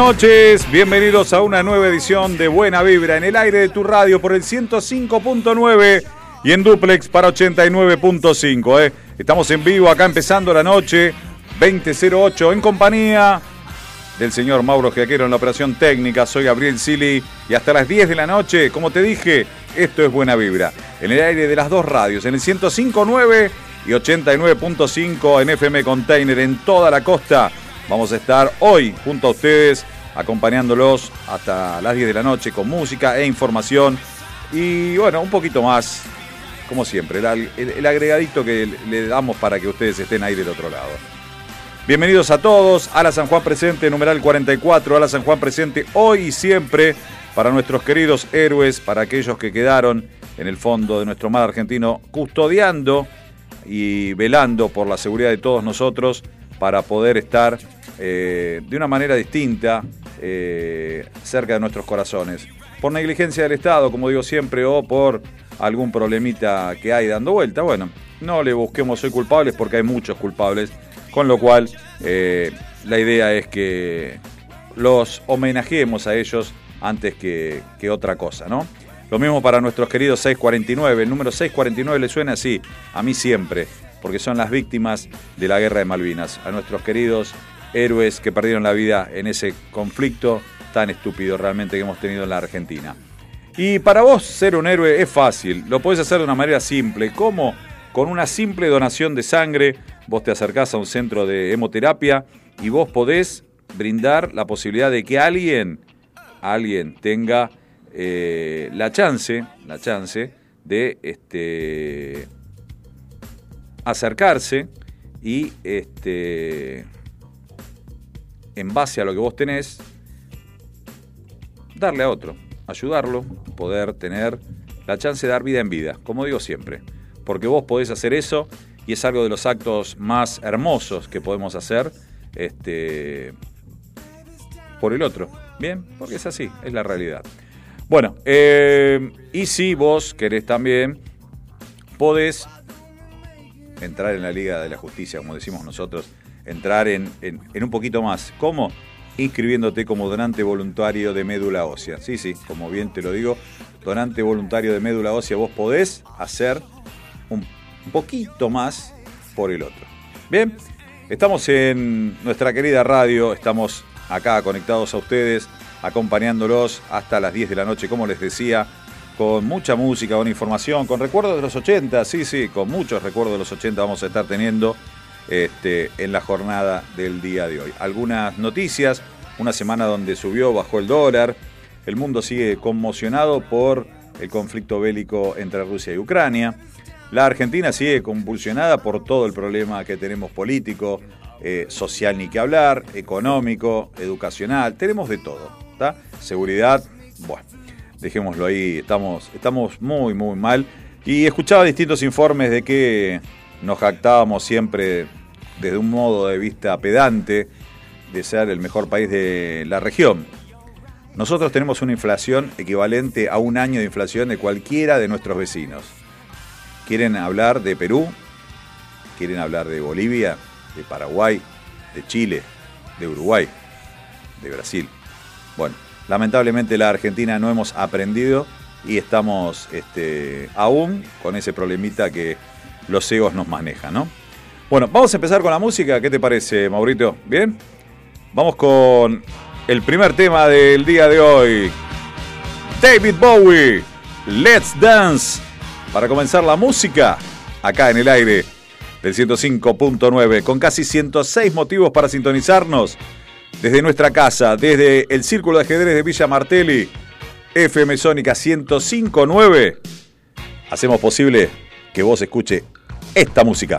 Noches, bienvenidos a una nueva edición de Buena Vibra en el aire de tu radio por el 105.9 y en duplex para 89.5. ¿eh? Estamos en vivo acá empezando la noche 2008 en compañía del señor Mauro Giaquero en la operación técnica. Soy Gabriel Sili y hasta las 10 de la noche, como te dije, esto es Buena Vibra. En el aire de las dos radios, en el 105.9 y 89.5 en FM Container en toda la costa. Vamos a estar hoy junto a ustedes, acompañándolos hasta las 10 de la noche con música e información. Y bueno, un poquito más, como siempre, el, agregadito que le damos para que ustedes estén ahí del otro lado. Bienvenidos a todos a la San Juan Presente, numeral 44, a la San Juan Presente, hoy y siempre, para nuestros queridos héroes, para aquellos que quedaron en el fondo de nuestro mar argentino, custodiando y velando por la seguridad de todos nosotros para poder estar eh, de una manera distinta eh, cerca de nuestros corazones. Por negligencia del Estado, como digo siempre, o por algún problemita que hay dando vuelta. Bueno, no le busquemos hoy culpables porque hay muchos culpables, con lo cual eh, la idea es que los homenajeemos a ellos antes que, que otra cosa, ¿no? Lo mismo para nuestros queridos 649. El número 649 le suena así, a mí siempre, porque son las víctimas de la guerra de Malvinas. A nuestros queridos héroes que perdieron la vida en ese conflicto tan estúpido realmente que hemos tenido en la Argentina. Y para vos ser un héroe es fácil, lo podés hacer de una manera simple. ¿Cómo? Con una simple donación de sangre, vos te acercás a un centro de hemoterapia y vos podés brindar la posibilidad de que alguien, alguien tenga eh, la chance, la chance de este, acercarse y este, en base a lo que vos tenés, darle a otro, ayudarlo, poder tener la chance de dar vida en vida, como digo siempre. Porque vos podés hacer eso y es algo de los actos más hermosos que podemos hacer este, por el otro. Bien, porque es así, es la realidad. Bueno, eh, y si vos querés también, podés entrar en la Liga de la Justicia, como decimos nosotros, entrar en, en, un poquito más. ¿Cómo? Inscribiéndote como donante voluntario de médula ósea. Sí, sí, como bien te lo digo, donante voluntario de médula ósea, vos podés hacer un poquito más por el otro. Bien, estamos en nuestra querida radio, estamos acá conectados a ustedes, acompañándolos hasta las 10 de la noche, como les decía, con mucha música, con información, con recuerdos de los 80, sí, sí, con muchos recuerdos de los 80 vamos a estar teniendo este, en la jornada del día de hoy. Algunas noticias, una semana donde subió, bajó el dólar, el mundo sigue conmocionado por el conflicto bélico entre Rusia y Ucrania. La Argentina sigue convulsionada por todo el problema que tenemos político, eh, social ni que hablar, económico, educacional, tenemos de todo. ¿tá? Seguridad, bueno, dejémoslo ahí, estamos, estamos muy, muy mal. Y escuchaba distintos informes de que nos jactábamos siempre desde un modo de vista pedante de ser el mejor país de la región. Nosotros tenemos una inflación equivalente a un año de inflación de cualquiera de nuestros vecinos. ¿Quieren hablar de Perú? ¿Quieren hablar de Bolivia? ¿De Paraguay? ¿De Chile? ¿De Uruguay? ¿De Brasil? Bueno, lamentablemente la Argentina no hemos aprendido y estamos este, aún con ese problemita que los egos nos manejan, ¿no? Bueno, vamos a empezar con la música. ¿Qué te parece, Maurito? ¿Bien? Vamos con el primer tema del día de hoy. David Bowie, Let's Dance. Para comenzar la música, acá en el aire del 105.9, con casi 106 motivos para sintonizarnos desde nuestra casa, desde el Círculo de Ajedrez de Villa Martelli, FM Sónica 105.9. Hacemos posible que vos escuche esta música.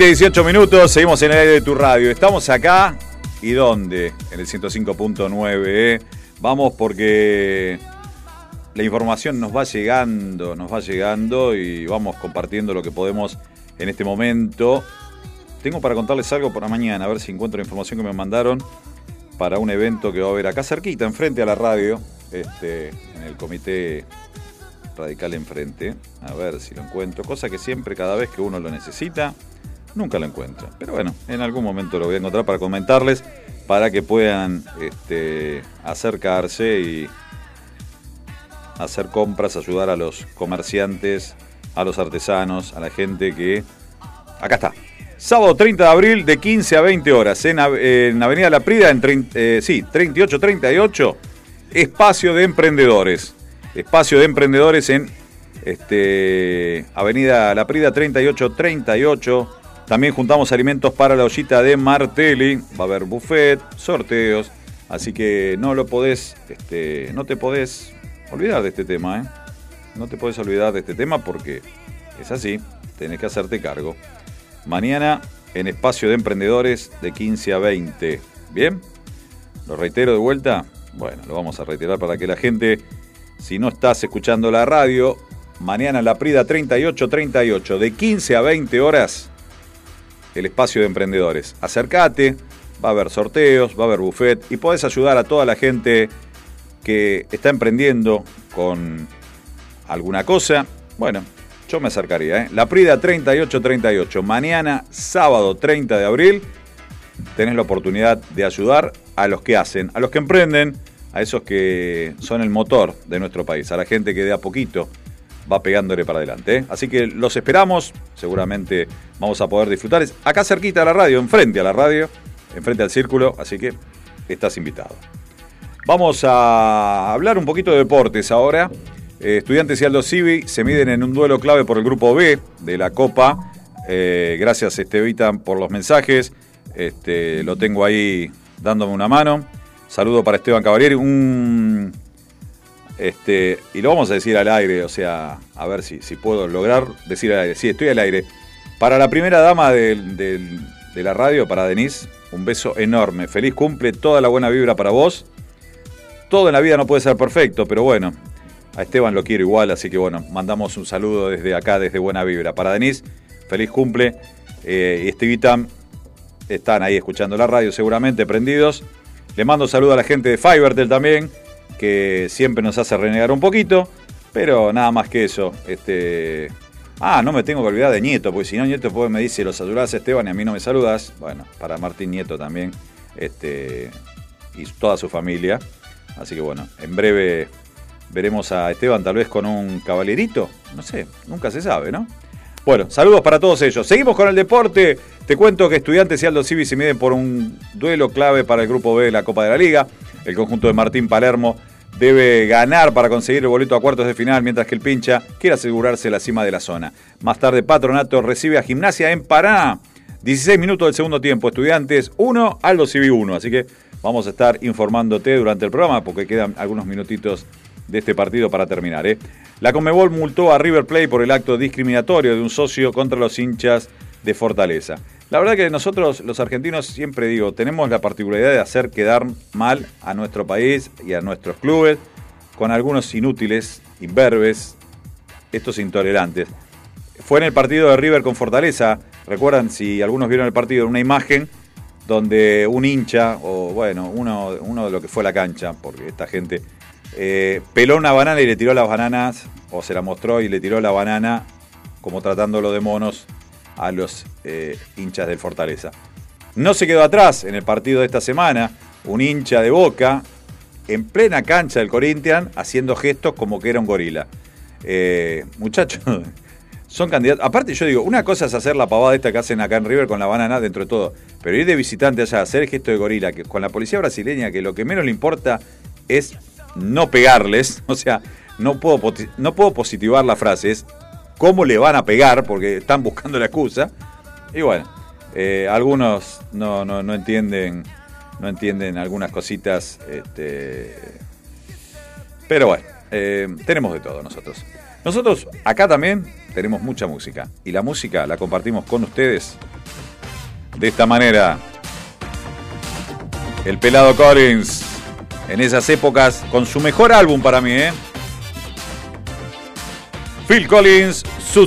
20, 18 minutos, seguimos en el aire de tu radio. Estamos acá y dónde? En el 105.9. ¿eh? Vamos porque la información nos va llegando, nos va llegando y vamos compartiendo lo que podemos en este momento. Tengo para contarles algo para mañana, a ver si encuentro la información que me mandaron para un evento que va a haber acá cerquita, enfrente a la radio, este, en el comité radical enfrente. A ver si lo encuentro. Cosa que siempre, cada vez que uno lo necesita, nunca lo encuentro. Pero bueno, en algún momento lo voy a encontrar para comentarles, para que puedan este, acercarse y hacer compras, ayudar a los comerciantes, a los artesanos, a la gente que... Acá está. Sábado 30 de abril de 15 a 20 horas en, Avenida La Prida, en eh, sí, 3838, espacio de emprendedores. Espacio de emprendedores en este, Avenida La Prida 3838 también juntamos alimentos para la ollita de Martelli. Va a haber buffet, sorteos. Así que no lo podés, este, no te podés olvidar de este tema, ¿eh? No te podés olvidar de este tema porque es así, tenés que hacerte cargo. Mañana en espacio de emprendedores de 15 a 20. ¿Bien? ¿Lo reitero de vuelta? Bueno, lo vamos a reiterar para que la gente, si no estás escuchando la radio, mañana en la Prida 3838 de 15 a 20 horas el espacio de emprendedores. Acércate, va a haber sorteos, va a haber buffet y podés ayudar a toda la gente que está emprendiendo con alguna cosa. Bueno, yo me acercaría. ¿eh? La Prida 3838, mañana sábado 30 de abril, tenés la oportunidad de ayudar a los que hacen, a los que emprenden, a esos que son el motor de nuestro país, a la gente que de a poquito va pegándole para adelante. ¿eh? Así que los esperamos, seguramente vamos a poder disfrutar. acá cerquita a la radio, enfrente a la radio, enfrente al círculo, así que estás invitado. Vamos a hablar un poquito de deportes ahora. Eh, estudiantes y Aldo Civi se miden en un duelo clave por el grupo B de la Copa. Eh, gracias Estevita por los mensajes. Este, lo tengo ahí dándome una mano. Saludo para Esteban Caballero. Un este, y lo vamos a decir al aire, o sea, a ver si, si puedo lograr decir al aire. Sí, estoy al aire. Para la primera dama de la radio, para Denise, un beso enorme. Feliz cumple, toda la buena vibra para vos. Todo en la vida no puede ser perfecto, pero bueno, a Esteban lo quiero igual, así que bueno, mandamos un saludo desde acá, desde Buena Vibra. Para Denise, feliz cumple. Eh, y Estevita, están ahí escuchando la radio seguramente, prendidos. Le mando saludo a la gente de Fivertel también que siempre nos hace renegar un poquito, pero nada más que eso. Este, ah, no me tengo que olvidar de Nieto, porque si no, Nieto me dice, los saludás Esteban y a mí no me saludas. Bueno, para Martín Nieto también, este, y toda su familia. Así que bueno, en breve veremos a Esteban tal vez con un caballerito, no sé, nunca se sabe, ¿no? Bueno, saludos para todos ellos. Seguimos con el deporte. Te cuento que Estudiantes y Aldo Civi se miden por un duelo clave para el grupo B de la Copa de la Liga. El conjunto de Martín Palermo debe ganar para conseguir el boleto a cuartos de final, mientras que el pincha quiere asegurarse la cima de la zona. Más tarde, Patronato recibe a Gimnasia en Paraná. 16 minutos del segundo tiempo, Estudiantes 1, Aldo Civi 1. Así que vamos a estar informándote durante el programa porque quedan algunos minutitos de este partido para terminar. ¿eh? La Conmebol multó a River Plate por el acto discriminatorio de un socio contra los hinchas de Fortaleza. La verdad que nosotros los argentinos siempre digo, tenemos la particularidad de hacer quedar mal a nuestro país y a nuestros clubes con algunos inútiles, imberbes, estos intolerantes. Fue en el partido de River con Fortaleza, recuerdan si algunos vieron el partido, una imagen donde un hincha, o bueno, uno, uno de lo que fue la cancha, porque esta gente eh, peló una banana y le tiró las bananas, o se la mostró y le tiró la banana, como tratándolo de monos, a los eh, hinchas del Fortaleza. No se quedó atrás en el partido de esta semana, un hincha de boca, en plena cancha del Corinthians, haciendo gestos como que era un gorila. Eh, muchachos, son candidatos. Aparte, yo digo, una cosa es hacer la pavada esta que hacen acá en River con la banana dentro de todo, pero ir de visitante allá, hacer gesto de gorila, con la policía brasileña, que lo que menos le importa es no pegarles, o sea, no puedo, no puedo positivar la frase, es cómo le van a pegar, porque están buscando la excusa. Y bueno, eh, algunos no, no, no, entienden no entienden algunas cositas. Este, pero bueno, eh, tenemos de todo nosotros. Nosotros acá también tenemos mucha música. Y la música la compartimos con ustedes de esta manera. El pelado Collins, en esas épocas, con su mejor álbum para mí, ¿eh? Phil Collins, su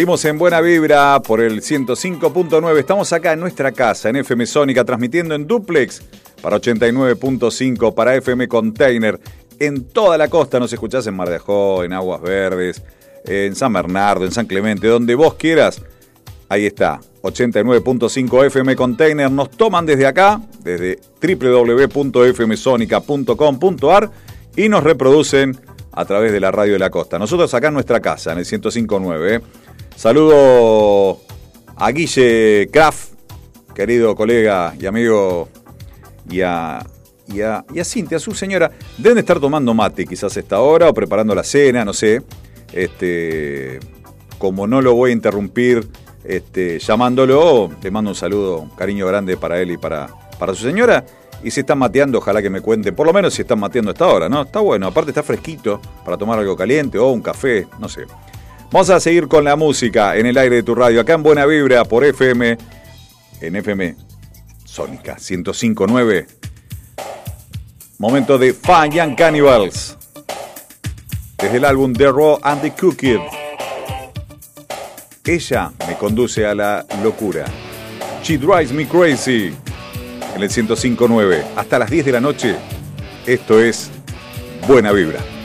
Seguimos en Buena Vibra por el 105.9. Estamos acá en nuestra casa, en FM Sónica, transmitiendo en duplex para 89.5, para FM Container. En toda la costa nos escuchás en Mar de Ajó, en Aguas Verdes, en San Bernardo, en San Clemente, donde vos quieras. Ahí está, 89.5 FM Container. Nos toman desde acá, desde www.fmsonica.com.ar y nos reproducen a través de la radio de la costa. Nosotros acá en nuestra casa, en el 105.9. ¿eh? Saludo a Guille Kraft, querido colega y amigo, y a, y a, y a Cintia, su señora. Deben estar tomando mate quizás esta hora o preparando la cena, no sé. Este, como no lo voy a interrumpir este, llamándolo, le mando un saludo, un cariño grande para él y para, para su señora. Y si están mateando, ojalá que me cuenten, por lo menos si están mateando a esta hora, ¿no? Está bueno, aparte está fresquito para tomar algo caliente o un café, no sé. Vamos a seguir con la música en el aire de tu radio, acá en Buena Vibra por FM, en FM Sónica 1059. Momento de Fan Young Cannibals. Desde el álbum The Raw and the Cooked. Ella me conduce a la locura. She drives me crazy. En el 1059. Hasta las 10 de la noche. Esto es Buena Vibra.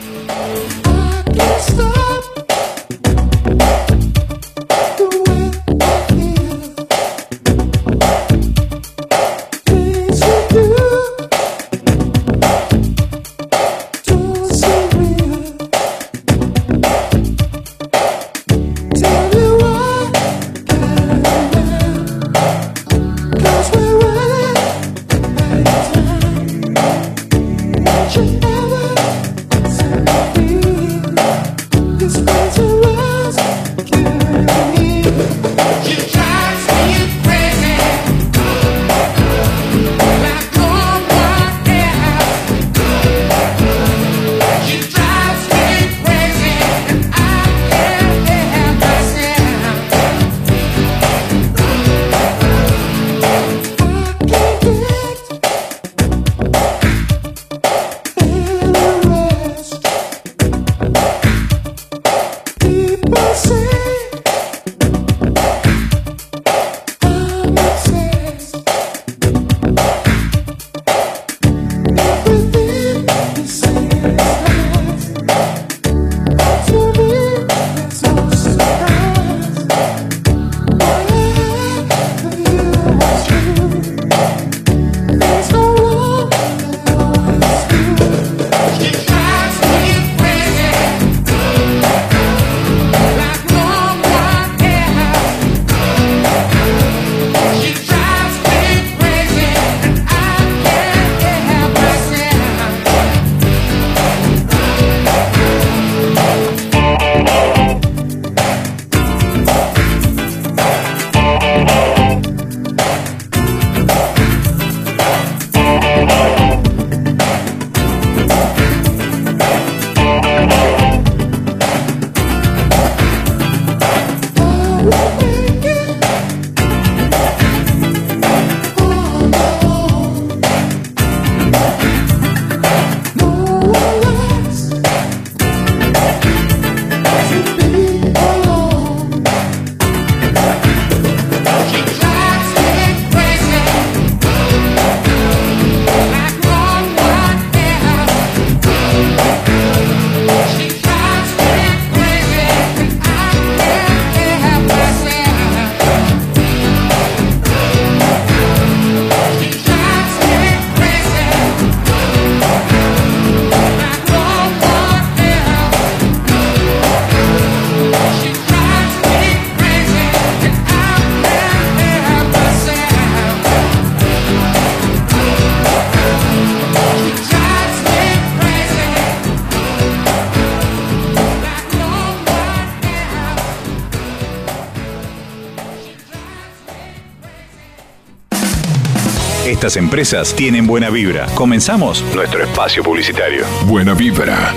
Estas empresas tienen buena vibra. Comenzamos nuestro espacio publicitario. Buena vibra.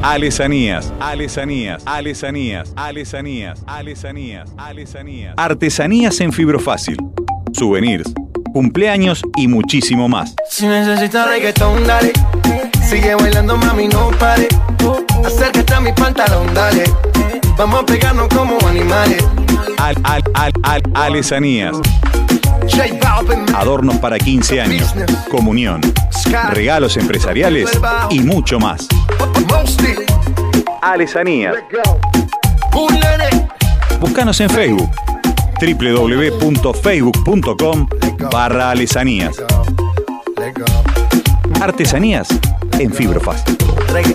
Alesanías, alesanías, alesanías, alesanías, alesanías, alesanías. Artesanías en fibrofácil. Souvenirs, cumpleaños y muchísimo más. Si necesitas reggaetón, dale. Sigue bailando, mami, no pare. Mi pantalón, dale. Vamos a pegarnos como animales. Al, al, al, al, alesanías. Adornos para 15 años, comunión, regalos empresariales y mucho más. Alesanías. Búscanos en Facebook www.facebook.com barra alesanías. Artesanías en fibrofácil. Regga-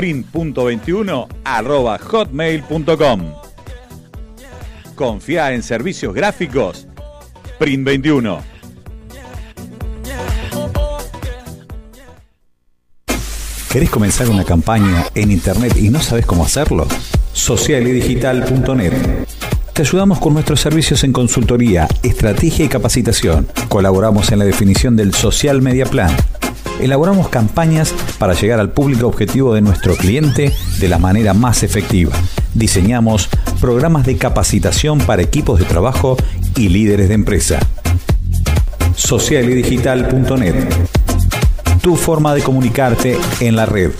print.21 arroba hotmail.com. Confía en servicios gráficos Print 21. ¿Querés comenzar una campaña en internet y no sabes cómo hacerlo? Socialidigital.net. Te ayudamos con nuestros servicios en consultoría, estrategia y capacitación. Colaboramos en la definición del Social Media Plan. Elaboramos campañas para llegar al público objetivo de nuestro cliente de la manera más efectiva. Diseñamos programas de capacitación para equipos de trabajo y líderes de empresa. Socialidigital.net. Tu forma de comunicarte en la red.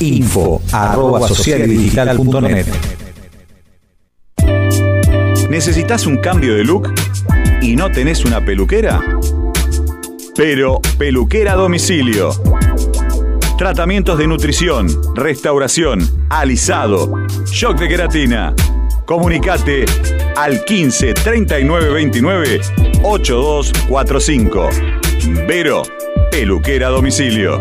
Info arroba. ¿Necesitas un cambio de look y no tenés una peluquera? Pero Peluquera a Domicilio. Tratamientos de nutrición, restauración, alisado, shock de queratina. Comunicate al 15 39 29 8245. Vero, Peluquera a Domicilio.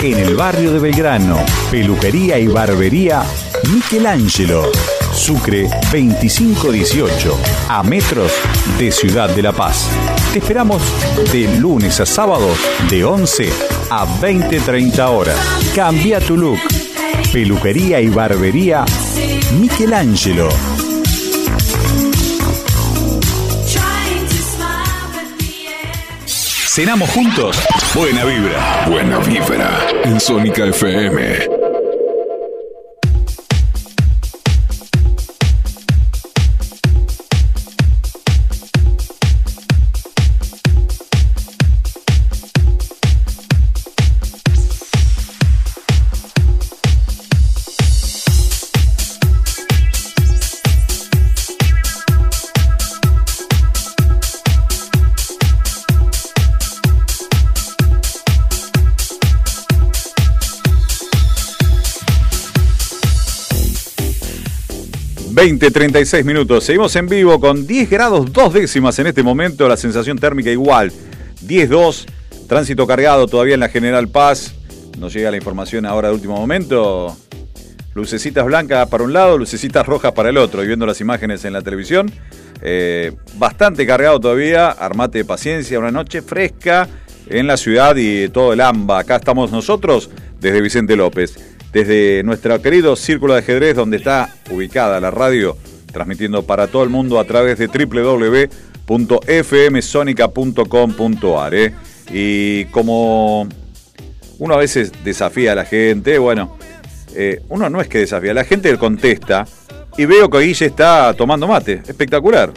En el barrio de Belgrano, peluquería y barbería Michelangelo. Sucre 2518, a metros de Ciudad de La Paz. Te esperamos de lunes a sábado de 11 a 20-30 horas. Cambia tu look. Peluquería y barbería Michelangelo. Cenamos juntos. Buena vibra. Buena vibra. En Sónica FM. Veinte, 36 minutos. Seguimos en vivo con 10 grados dos décimas en este momento. La sensación térmica igual. 10-2. Tránsito cargado todavía en la General Paz. Nos llega la información ahora de último momento. Lucecitas blancas para un lado, lucecitas rojas para el otro. Y viendo las imágenes en la televisión. eh, bastante cargado todavía. Armate de paciencia. Una noche fresca en la ciudad y todo el AMBA. Acá estamos nosotros desde Vicente López. Desde nuestro querido Círculo de Ajedrez, donde está ubicada la radio, transmitiendo para todo el mundo a través de www.fmsonica.com.ar. ¿eh? Y como uno a veces desafía a la gente, bueno, eh, uno no es que desafía, la gente contesta y veo que Guille está tomando mate, espectacular.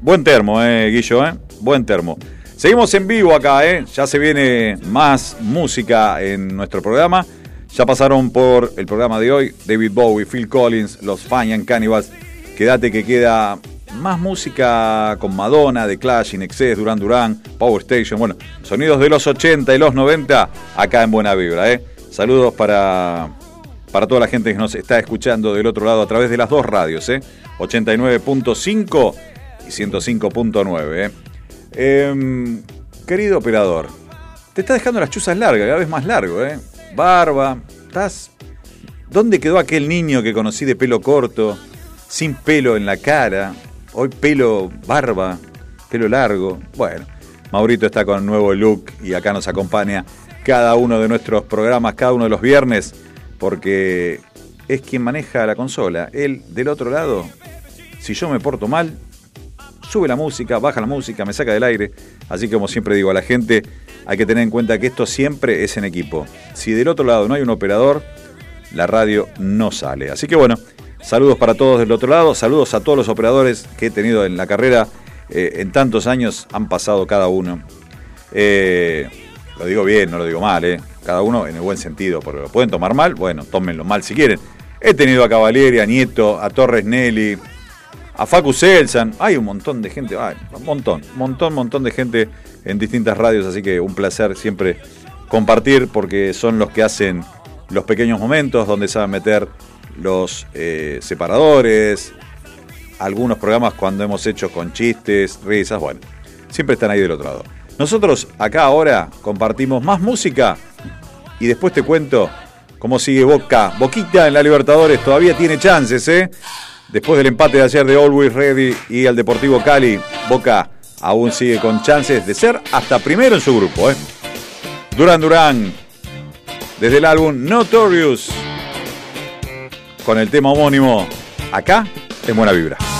Buen termo, eh, Guillo, eh, buen termo. Seguimos en vivo acá, eh. ya se viene más música en nuestro programa. Ya pasaron por el programa de hoy David Bowie, Phil Collins, los Fine and Cannibals. Quédate que queda más música con Madonna, The Clash, In Excess, Duran Duran, Power Station, bueno, sonidos de los 80 y los 90 acá en Buena Vibra. ¿eh? Saludos para, para toda la gente que nos está escuchando del otro lado a través de las dos radios, ¿eh? 89.5 y 105.9. ¿eh? Em, querido operador, te está dejando las chuzas largas, cada vez más largo, ¿eh? Barba, estás... ¿Dónde quedó aquel niño que conocí de pelo corto, sin pelo en la cara? Hoy pelo, barba, pelo largo. Bueno, Maurito está con nuevo look y acá nos acompaña cada uno de nuestros programas, cada uno de los viernes, porque es quien maneja la consola. Él, del otro lado, si yo me porto mal, sube la música, baja la música, me saca del aire. Así como siempre digo a la gente, hay que tener en cuenta que esto siempre es en equipo. Si del otro lado no hay un operador, la radio no sale. Así que bueno, saludos para todos del otro lado, saludos a todos los operadores que he tenido en la carrera. Eh, en tantos años han pasado cada uno. Eh, lo digo bien, no lo digo mal, eh. cada uno en el buen sentido, porque lo pueden tomar mal, bueno, tómenlo mal si quieren. He tenido a Cavalieri, a Nieto, a Torres Nelly, a Facu Selsan, hay un montón de gente, hay un montón, montón, montón de gente en distintas radios, así que un placer siempre compartir porque son los que hacen los pequeños momentos donde saben meter los eh, separadores, algunos programas cuando hemos hecho con chistes, risas, bueno, siempre están ahí del otro lado. Nosotros acá ahora compartimos más música y después te cuento cómo sigue Boca. Boquita en la Libertadores todavía tiene chances, ¿eh? Después del empate de ayer de Always Ready y el Deportivo Cali, Boca aún sigue con chances de ser hasta primero en su grupo, ¿eh? Duran Duran, desde el álbum Notorious, con el tema homónimo, acá en Buena Vibra.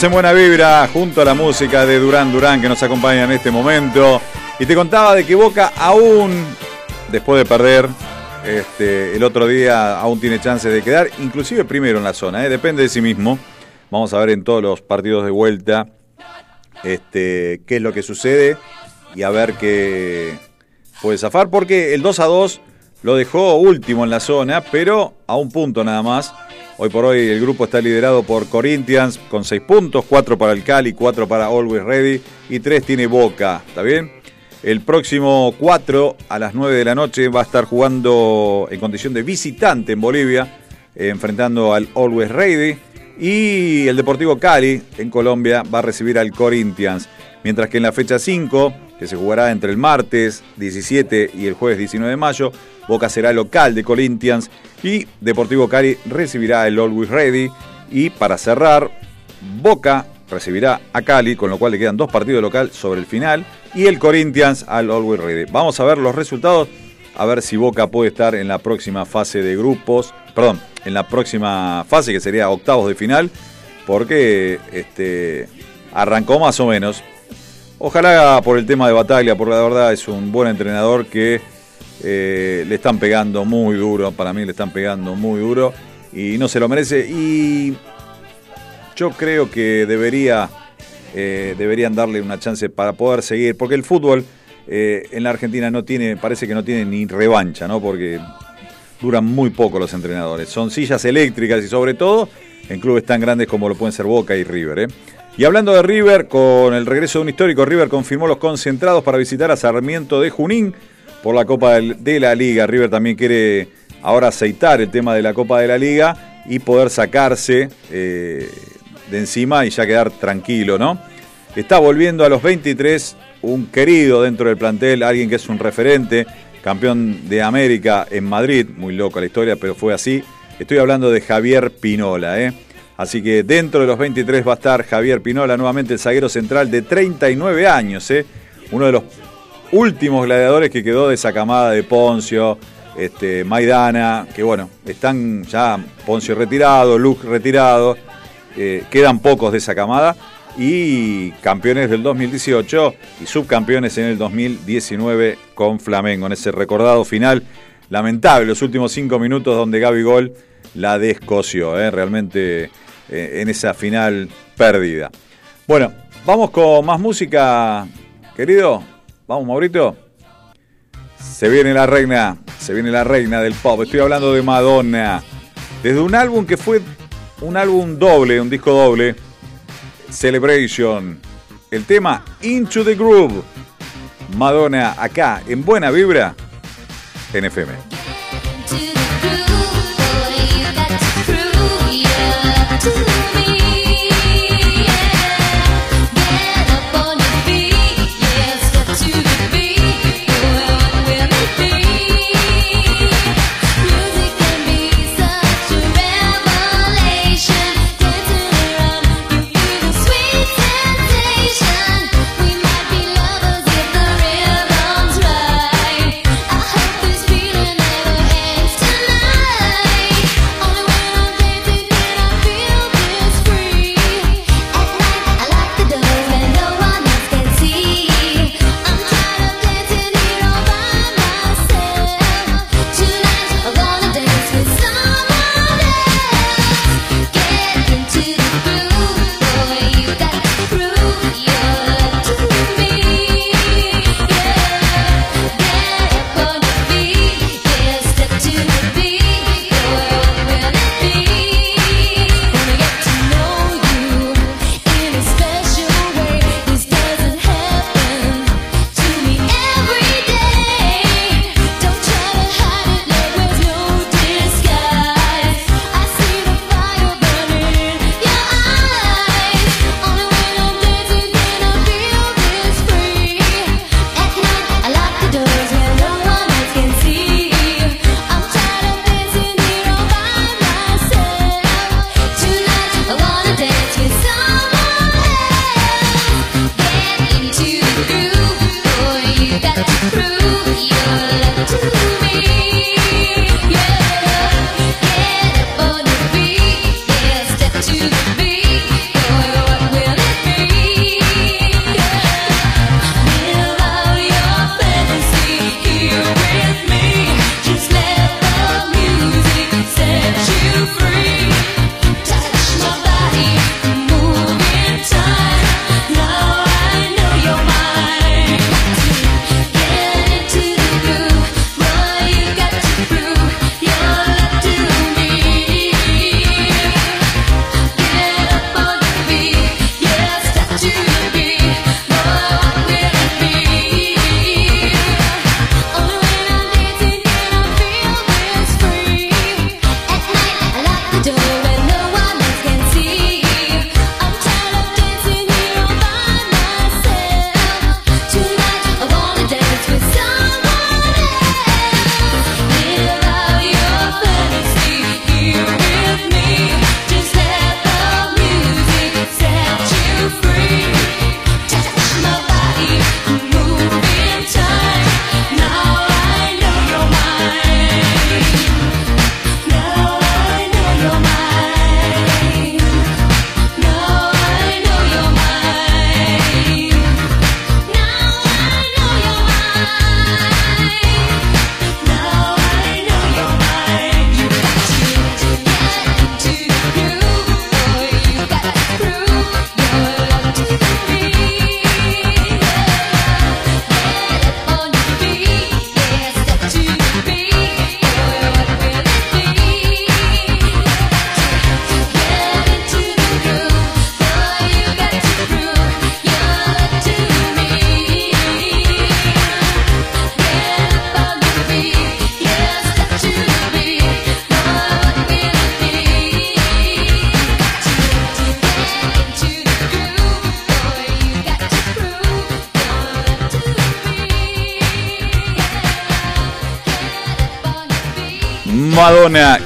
En Buena Vibra junto a la música de Durán Durán que nos acompaña en este momento. Y te contaba de que Boca aún, después de perder este, el otro día, aún tiene chances de quedar, inclusive primero en la zona, ¿eh? depende de sí mismo. Vamos a ver en todos los partidos de vuelta este, qué es lo que sucede y a ver qué puede zafar, porque el 2 a 2 lo dejó último en la zona, pero a un punto nada más. Hoy por hoy el grupo está liderado por Corinthians con 6 puntos, 4 para el Cali, 4 para Always Ready y 3 tiene Boca, ¿está bien? El próximo 4 a las 9 de la noche va a estar jugando en condición de visitante en Bolivia, eh, enfrentando al Always Ready. Y el Deportivo Cali en Colombia va a recibir al Corinthians. Mientras que en la fecha 5, que se jugará entre el martes 17 y el jueves 19 de mayo, Boca será local de Corinthians y Deportivo Cali recibirá el Always Ready. Y para cerrar, Boca recibirá a Cali, con lo cual le quedan dos partidos local sobre el final. Y el Corinthians al Always Ready. Vamos a ver los resultados, a ver si Boca puede estar en la próxima fase de grupos. Perdón, en la próxima fase, que sería octavos de final, porque este, arrancó más o menos. Ojalá por el tema de Bataglia, porque la verdad es un buen entrenador que eh, le están pegando muy duro, para mí le están pegando muy duro y no se lo merece. Y yo creo que debería, eh, deberían darle una chance para poder seguir, porque el fútbol eh, en la Argentina no tiene, parece que no tiene ni revancha, ¿no? Porque duran muy poco los entrenadores. Son sillas eléctricas y sobre todo en clubes tan grandes como lo pueden ser Boca y River. ¿eh? Y hablando de River, con el regreso de un histórico, River confirmó los concentrados para visitar a Sarmiento de Junín por la Copa de la Liga. River también quiere ahora aceitar el tema de la Copa de la Liga y poder sacarse eh, de encima y ya quedar tranquilo, ¿no? Está volviendo a los 23 un querido dentro del plantel, alguien que es un referente, campeón de América en Madrid, muy loca la historia, pero fue así. Estoy hablando de Javier Pinola, ¿eh? Así que dentro de los 23 va a estar Javier Pinola, nuevamente el zaguero central de 39 años, ¿eh? Uno de los últimos gladiadores que quedó de esa camada de Poncio, este, Maidana, que bueno, están ya Poncio retirado, Luke retirado, eh, quedan pocos de esa camada y campeones del 2018 y subcampeones en el 2019 con Flamengo, en ese recordado final lamentable, los últimos cinco minutos donde Gaby Gol la descoció, ¿eh? realmente en esa final perdida. Bueno, vamos con más música, querido. Vamos, Maurito. Se viene la reina, se viene la reina del pop. Estoy hablando de Madonna. Desde un álbum que fue un álbum doble, un disco doble, Celebration. El tema Into the Groove. Madonna acá en Buena Vibra en FM.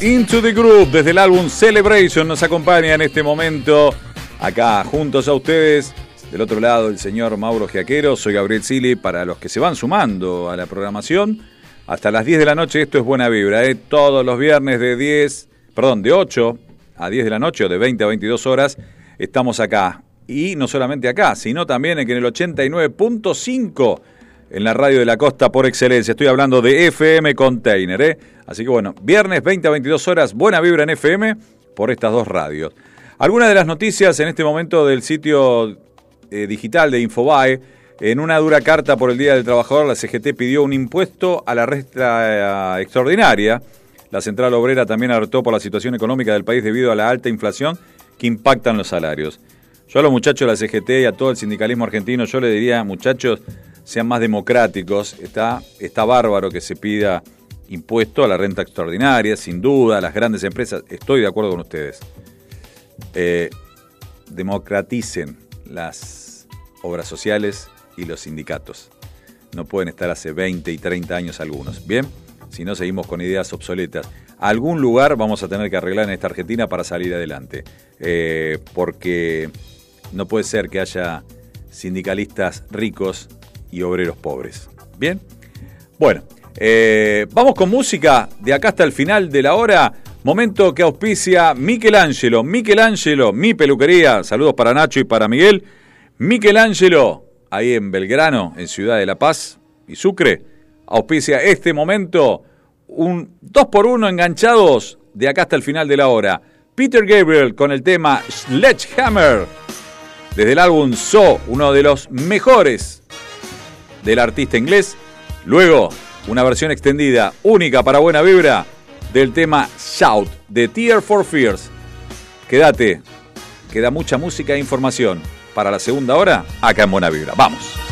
Into the Group, desde el álbum Celebration, nos acompaña en este momento acá juntos a ustedes. Del otro lado, el señor Mauro Giaquero, soy Gabriel Sili, para los que se van sumando a la programación. Hasta las 10 de la noche, esto es Buena Vibra, ¿eh? todos los viernes de 10, perdón, de 8 a 10 de la noche o de 20 a 22 horas, estamos acá. Y no solamente acá, sino también en el 89.5 en la radio de la costa por excelencia. Estoy hablando de FM Container. ¿eh? Así que bueno, viernes 20 a 22 horas, buena vibra en FM por estas dos radios. Algunas de las noticias en este momento del sitio eh, digital de Infobae. En una dura carta por el Día del Trabajador, la CGT pidió un impuesto a la resta extraordinaria. La Central Obrera también alertó por la situación económica del país debido a la alta inflación que impactan los salarios. Yo a los muchachos de la CGT y a todo el sindicalismo argentino, yo le diría, muchachos, sean más democráticos. Está, está bárbaro que se pida impuesto a la renta extraordinaria, sin duda, las grandes empresas. Estoy de acuerdo con ustedes. Eh, democraticen las obras sociales y los sindicatos. No pueden estar hace 20 y 30 años algunos. Bien, si no seguimos con ideas obsoletas. Algún lugar vamos a tener que arreglar en esta Argentina para salir adelante. Eh, porque no puede ser que haya sindicalistas ricos y obreros pobres. Bien, bueno, eh, vamos con música de acá hasta el final de la hora. Momento que auspicia Michelangelo. Michelangelo, mi peluquería. Saludos para Nacho y para Miguel. Michelangelo, ahí en Belgrano, en Ciudad de La Paz y Sucre, auspicia este momento un 2 por 1 enganchados de acá hasta el final de la hora. Peter Gabriel con el tema Sledgehammer, desde el álbum So, uno de los mejores del artista inglés. Luego, una versión extendida, única para Buena Vibra, del tema Shout de Tear for Fears. Quédate, queda mucha música e información para la segunda hora acá en Buena Vibra. Vamos.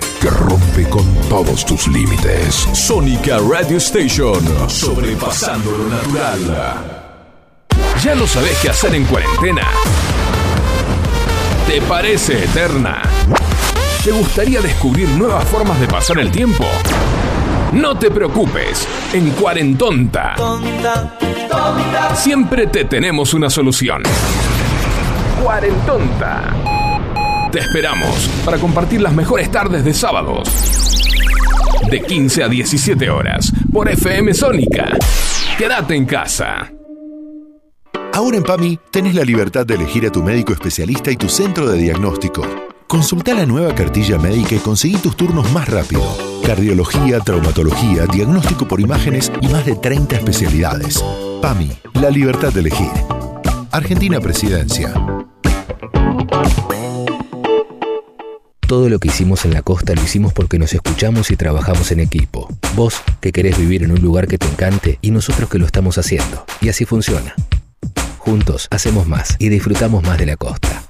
que rompe con todos tus límites. Sónica Radio Station. Sobrepasando lo natural. ¿Ya no sabes qué hacer en cuarentena? ¿Te parece eterna? ¿Te gustaría descubrir nuevas formas de pasar el tiempo? No te preocupes, en Cuarentonta siempre te tenemos una solución. Cuarentonta. Te esperamos para compartir las mejores tardes de sábados. De 15 a 17 horas por FM Sónica. Quédate en casa. Ahora en PAMI tenés la libertad de elegir a tu médico especialista y tu centro de diagnóstico. Consulta la nueva cartilla médica y conseguí tus turnos más rápido. Cardiología, traumatología, diagnóstico por imágenes y más de 30 especialidades. PAMI, la libertad de elegir. Argentina Presidencia. Todo lo que hicimos en la costa lo hicimos porque nos escuchamos y trabajamos en equipo. Vos, que querés vivir en un lugar que te encante, y nosotros que lo estamos haciendo. Y así funciona. Juntos hacemos más y disfrutamos más de la costa.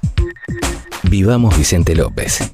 Vivamos Vicente López.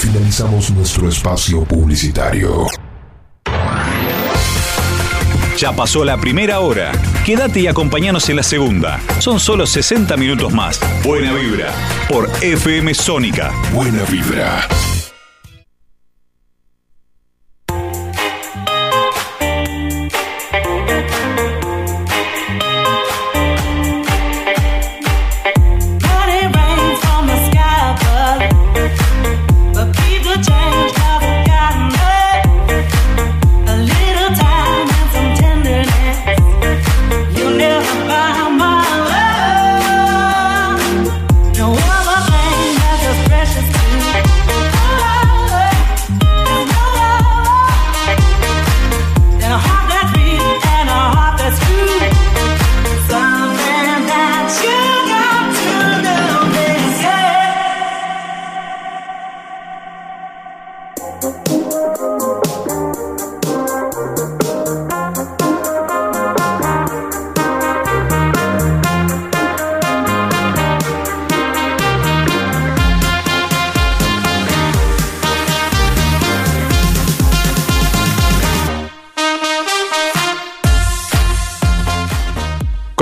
Finalizamos nuestro espacio publicitario. Ya pasó la primera hora. Quédate y acompañanos en la segunda. Son solo 60 minutos más. Buena vibra. Por FM Sónica. Buena vibra.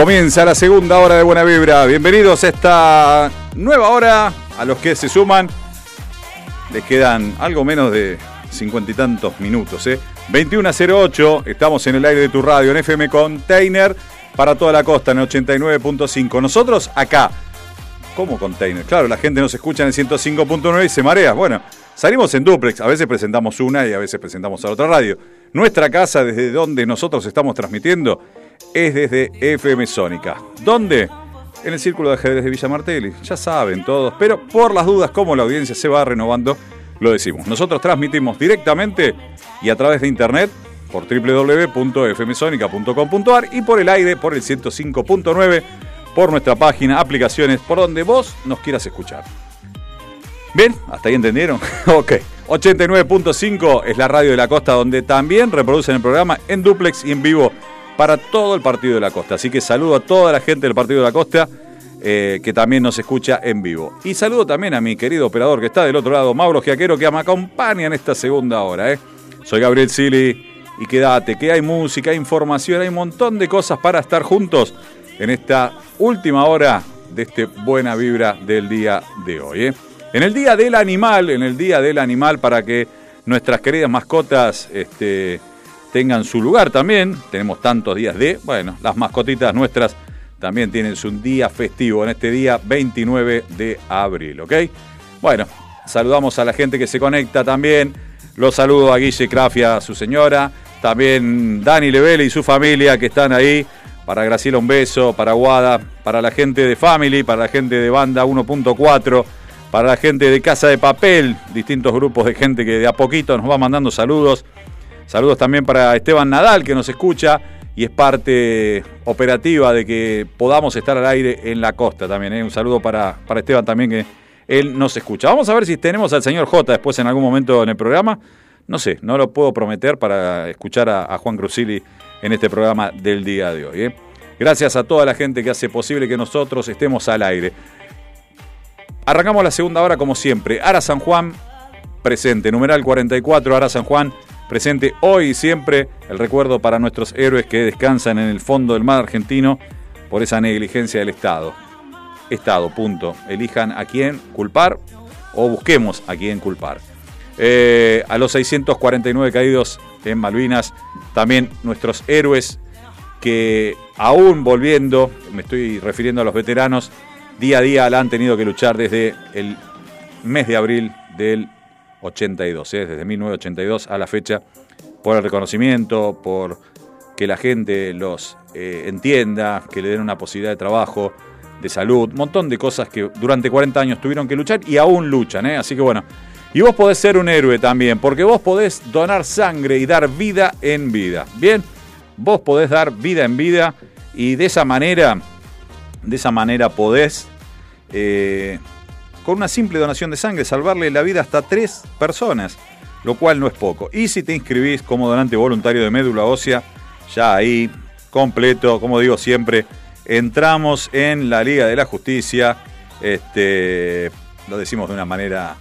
Comienza la segunda hora de Buena Vibra. Bienvenidos a esta nueva hora. A los que se suman, les quedan algo menos de cincuenta y tantos minutos. ¿eh? 21.08, estamos en el aire de tu radio, en FM Container, para toda la costa, en 89.5. Nosotros acá, ¿cómo Container? Claro, la gente nos escucha en el 105.9 y se marea. Bueno, salimos en duplex, a veces presentamos una y a veces presentamos a otra radio. Nuestra casa, desde donde nosotros estamos transmitiendo, es desde FM Sónica. ¿Dónde? En el Círculo de Ajedrez de Villa Martelli. Ya saben todos, pero por las dudas, como la audiencia se va renovando, lo decimos. Nosotros transmitimos directamente y a través de internet por www.fmsonica.com.ar y por el aire por el 105.9, por nuestra página, aplicaciones, por donde vos nos quieras escuchar. Bien, hasta ahí entendieron. ok. 89.5 es la radio de la costa donde también reproducen el programa en duplex y en vivo para todo el partido de la costa. Así que saludo a toda la gente del partido de la costa eh, que también nos escucha en vivo. Y saludo también a mi querido operador que está del otro lado, Mauro Giaquero, que me acompaña en esta segunda hora. ¿eh? Soy Gabriel Sili y quédate, que hay música, hay información, hay un montón de cosas para estar juntos en esta última hora de este buena vibra del día de hoy. ¿eh? En el Día del Animal, en el Día del Animal, para que nuestras queridas mascotas este, tengan su lugar también, tenemos tantos días de, bueno, las mascotitas nuestras también tienen su día festivo en este día 29 de abril, ¿ok? Bueno, saludamos a la gente que se conecta también. Los saludo a Guille Crafia, su señora, también Dani Lebele y su familia que están ahí. Para Graciela un beso, para Guada, para la gente de Family, para la gente de Banda 1.4, para la gente de Casa de Papel, distintos grupos de gente que de a poquito nos va mandando saludos. Saludos también para Esteban Nadal que nos escucha y es parte operativa de que podamos estar al aire en la costa también. ¿eh? Un saludo para, para Esteban también que él nos escucha. Vamos a ver si tenemos al señor J después en algún momento en el programa. No sé, no lo puedo prometer para escuchar a, Juan Cruzili en este programa del día de hoy. ¿eh? Gracias a toda la gente que hace posible que nosotros estemos al aire. Arrancamos la segunda hora como siempre. Ara San Juan presente, numeral 44, Ara San Juan presente hoy y siempre. El recuerdo para nuestros héroes que descansan en el fondo del mar argentino por esa negligencia del Estado. Estado, punto. Elijan a quién culpar o busquemos a quién culpar. Eh, a los 649 caídos en Malvinas, también nuestros héroes que aún volviendo, me estoy refiriendo a los veteranos, día a día la han tenido que luchar desde el mes de abril del 82, ¿eh? desde 1982 a la fecha, por el reconocimiento, por que la gente los eh, entienda, que le den una posibilidad de trabajo, de salud, un montón de cosas que durante 40 años tuvieron que luchar y aún luchan. ¿eh? Así que bueno, y vos podés ser un héroe también, porque vos podés donar sangre y dar vida en vida. Bien, vos podés dar vida en vida y de esa manera, de esa manera podés, eh, con una simple donación de sangre, salvarle la vida hasta tres personas, lo cual no es poco. Y si te inscribís como donante voluntario de médula ósea, ya ahí, completo, como digo siempre, entramos en la Liga de la Justicia. Este, lo decimos de una manera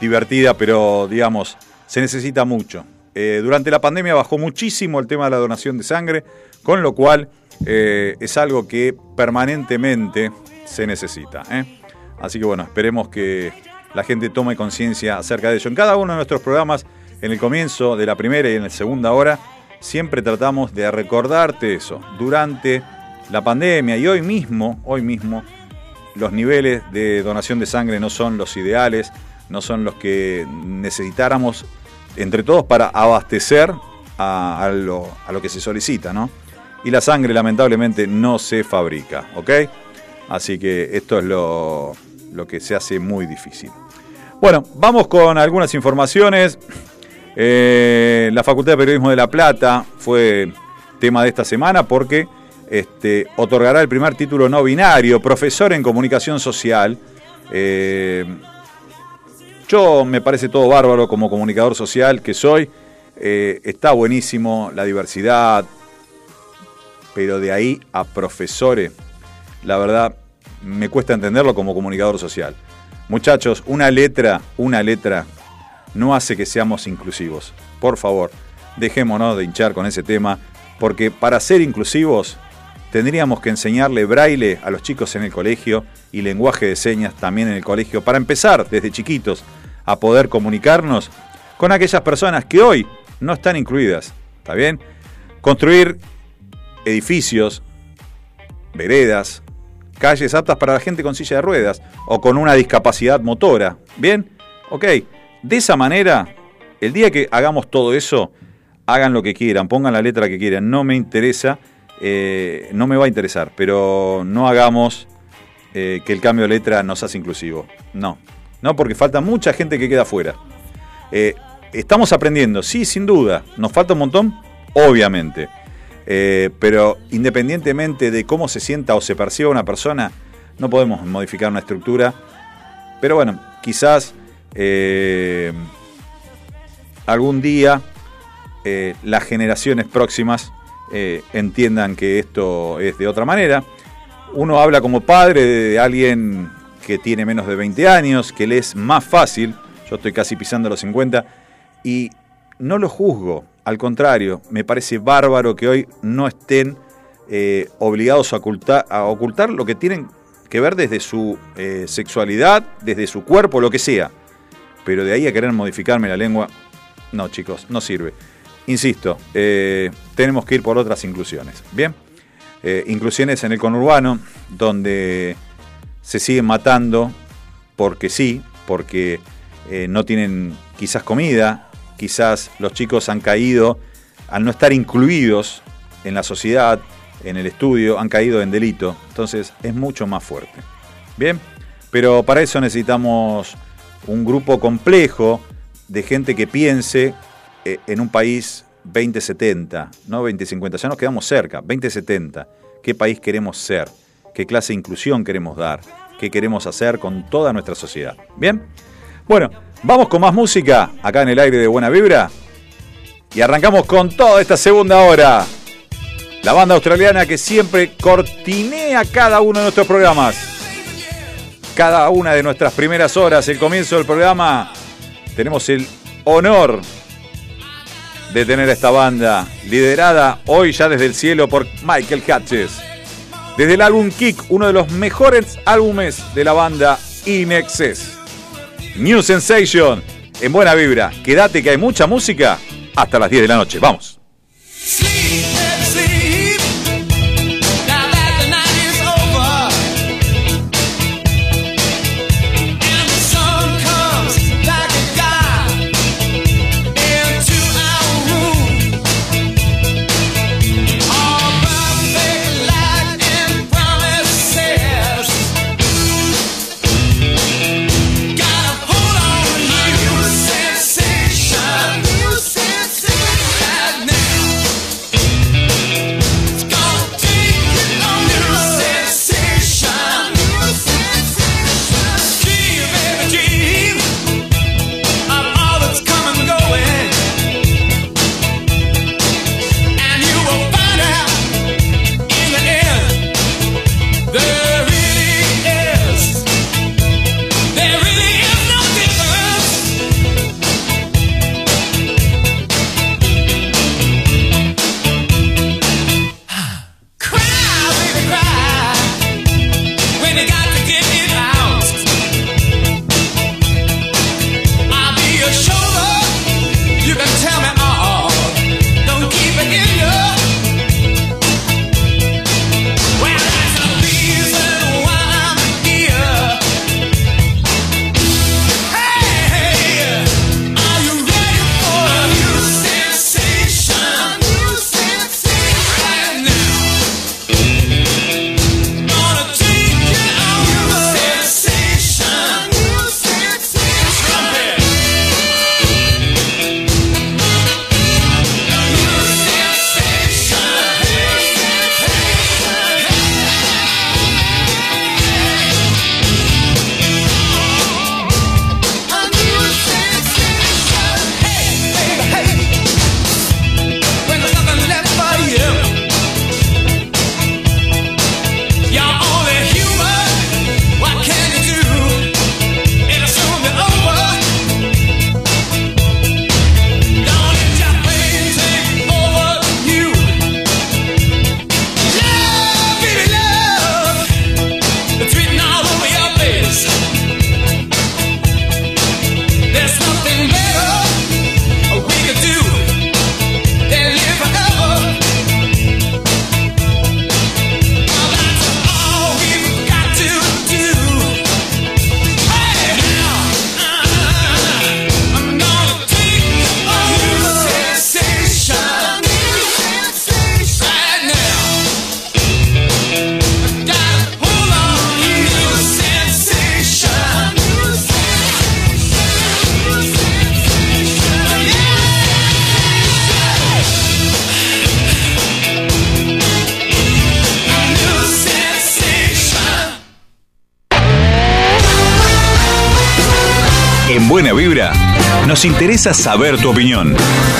divertida, pero digamos, se necesita mucho. Eh, durante la pandemia bajó muchísimo el tema de la donación de sangre, con lo cual eh, es algo que permanentemente se necesita. ¿eh? Así que bueno, esperemos que la gente tome conciencia acerca de ello. En cada uno de nuestros programas, en el comienzo de la primera y en la segunda hora, siempre tratamos de recordarte eso. Durante la pandemia y hoy mismo, hoy mismo, los niveles de donación de sangre no son los ideales, no son los que necesitáramos entre todos para abastecer a, a lo, a lo que se solicita, ¿no? Y la sangre lamentablemente no se fabrica, ¿ok? Así que esto es lo, lo que se hace muy difícil. Bueno, vamos con algunas informaciones. Eh, la Facultad de Periodismo de La Plata fue tema de esta semana porque este, otorgará el primer título no binario, profesor en comunicación social. Eh, yo me parece todo bárbaro como comunicador social que soy. Eh, está buenísimo la diversidad, pero de ahí a profesores, la verdad me cuesta entenderlo como comunicador social. Muchachos, una letra, una letra no hace que seamos inclusivos. Por favor, dejémonos de hinchar con ese tema, porque para ser inclusivos tendríamos que enseñarle braille a los chicos en el colegio y lenguaje de señas también en el colegio, para empezar desde chiquitos a poder comunicarnos con aquellas personas que hoy no están incluidas. ¿Está bien? Construir edificios, veredas, calles aptas para la gente con silla de ruedas o con una discapacidad motora. ¿Bien? Ok. De esa manera, el día que hagamos todo eso, hagan lo que quieran, pongan la letra que quieran. No me interesa, eh, no me va a interesar, pero no hagamos eh, que el cambio de letra nos hace inclusivo. No. No, porque falta mucha gente que queda afuera. Eh, estamos aprendiendo, sí, sin duda. ¿Nos falta un montón? Obviamente. Eh, pero independientemente de cómo se sienta o se perciba una persona, no podemos modificar una estructura. Pero bueno, quizás eh, algún día eh, las generaciones próximas entiendan que esto es de otra manera. uno habla como padre de alguien que tiene menos de 20 años, que le es más fácil, yo estoy casi pisando los 50, y no lo juzgo, al contrario, me parece bárbaro que hoy no estén eh, obligados a ocultar, a ocultar lo que tienen que ver desde su eh, sexualidad, desde su cuerpo, lo que sea. Pero de ahí a querer modificarme la lengua, no chicos, no sirve. Insisto, eh, tenemos que ir por otras inclusiones. Bien, inclusiones en el conurbano, donde se siguen matando porque sí, porque no tienen quizás comida, quizás los chicos han caído, al no estar incluidos en la sociedad, en el estudio, han caído en delito. Entonces es mucho más fuerte. Bien, pero para eso necesitamos un grupo complejo de gente que piense eh, en un país 2070, no 2050, ya nos quedamos cerca, 2070. ¿Qué país queremos ser? ¿Qué clase de inclusión queremos dar? ¿Qué queremos hacer con toda nuestra sociedad? ¿Bien? Bueno, vamos con más música acá en el aire de Buena Vibra. Y arrancamos con toda esta segunda hora. La banda australiana que siempre cortinea cada uno de nuestros programas. Cada una de nuestras primeras horas, el comienzo del programa, tenemos el honor de tener a esta banda liderada hoy ya desde el cielo por Michael Hatches. Desde el álbum Kick, uno de los mejores álbumes de la banda In. New Sensation, en buena vibra. Quédate que hay mucha música hasta las 10 de la noche. Vamos. Interesa saber tu opinión.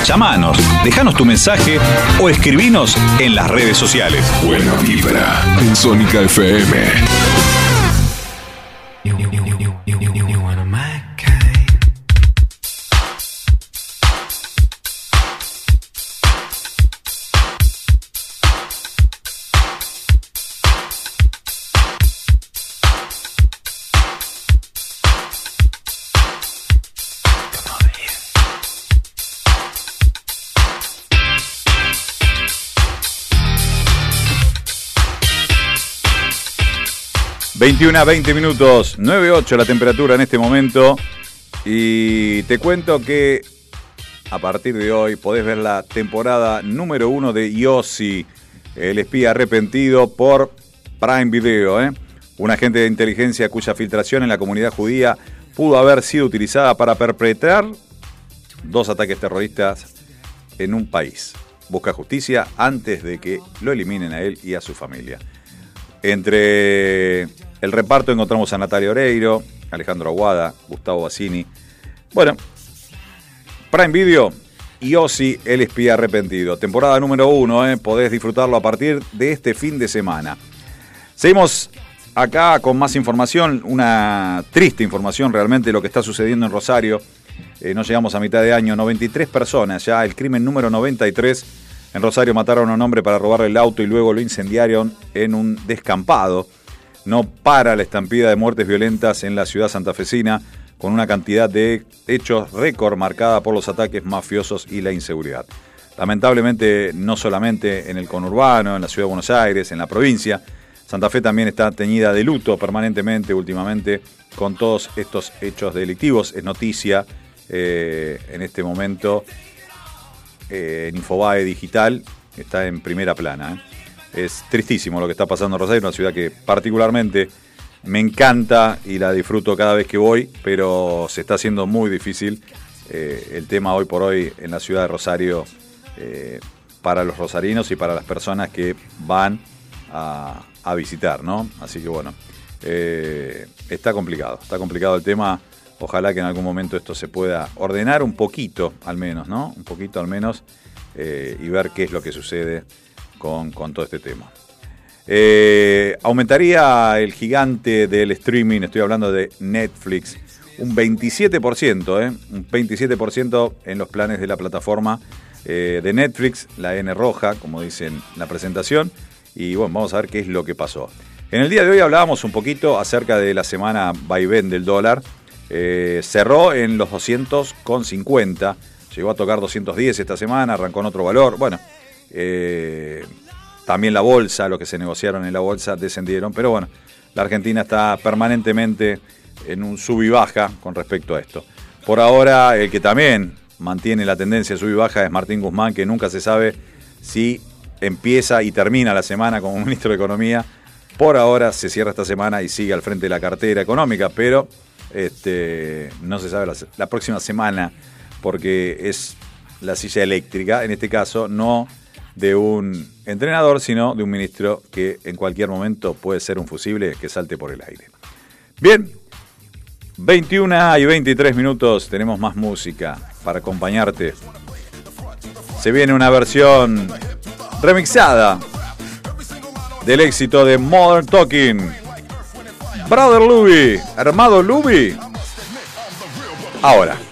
Llámanos, déjanos tu mensaje o escribinos en las redes sociales. Buena vibra en Sónica FM. 21 a 20 minutos, 9.8 la temperatura en este momento. Y te cuento que a partir de hoy podés ver la temporada número uno de Yossi, el espía arrepentido por Prime Video. ¿eh? Un agente de inteligencia cuya filtración en la comunidad judía pudo haber sido utilizada para perpetrar dos ataques terroristas en un país. Busca justicia antes de que lo eliminen a él y a su familia. Entre el reparto encontramos a Natalia Oreiro, Alejandro Aguada, Gustavo Bassini. Bueno, Prime Video y Ozzy, el espía arrepentido. Temporada número uno, ¿eh? podés disfrutarlo a partir de este fin de semana. Seguimos acá con más información, una triste información realmente lo que está sucediendo en Rosario. Eh, no llegamos a mitad de año, 93 personas, ya el crimen número 93. En Rosario mataron a un hombre para robarle el auto y luego lo incendiaron en un descampado. No para la estampida de muertes violentas en la ciudad santafesina, con una cantidad de hechos récord marcada por los ataques mafiosos y la inseguridad. Lamentablemente, no solamente en el conurbano, en la ciudad de Buenos Aires, en la provincia, Santa Fe también está teñida de luto permanentemente últimamente con todos estos hechos delictivos. Es noticia eh, en este momento eh, en Infobae Digital, está en primera plana. ¿eh? Es tristísimo lo que está pasando en Rosario, una ciudad que particularmente me encanta y la disfruto cada vez que voy, pero se está haciendo muy difícil eh, el tema hoy por hoy en la ciudad de Rosario para los rosarinos y para las personas que van a, a visitar, ¿no? Así que bueno, está complicado, está complicado el tema. Ojalá que en algún momento esto se pueda ordenar un poquito, al menos, ¿no? Un poquito al menos, eh, y ver qué es lo que sucede con, todo este tema. Eh, aumentaría el gigante del streaming, estoy hablando de Netflix, un 27%, ¿eh? un 27% en los planes de la plataforma eh, de Netflix, la N roja, como dice en la presentación. Y bueno, vamos a ver qué es lo que pasó. En el día de hoy hablábamos un poquito acerca de la semana vaivén del dólar. Eh, cerró en los 200,50. Llegó a tocar 210 esta semana, arrancó en otro valor. Bueno, eh, también la bolsa, lo que se negociaron en la bolsa descendieron. Pero bueno, la Argentina está permanentemente en un sub y baja con respecto a esto. Por ahora, el que también mantiene la tendencia sub y baja es Martín Guzmán, que nunca se sabe si empieza y termina la semana como ministro de Economía. Por ahora se cierra esta semana y sigue al frente de la cartera económica, pero este, no se sabe la, la próxima semana porque es la silla eléctrica, en este caso no de un entrenador, sino de un ministro que en cualquier momento puede ser un fusible que salte por el aire. Bien, 21 y 23 minutos, tenemos más música para acompañarte. Se viene una versión remixada del éxito de Modern Talking. Brother Louie, hermano Louie. Ahora.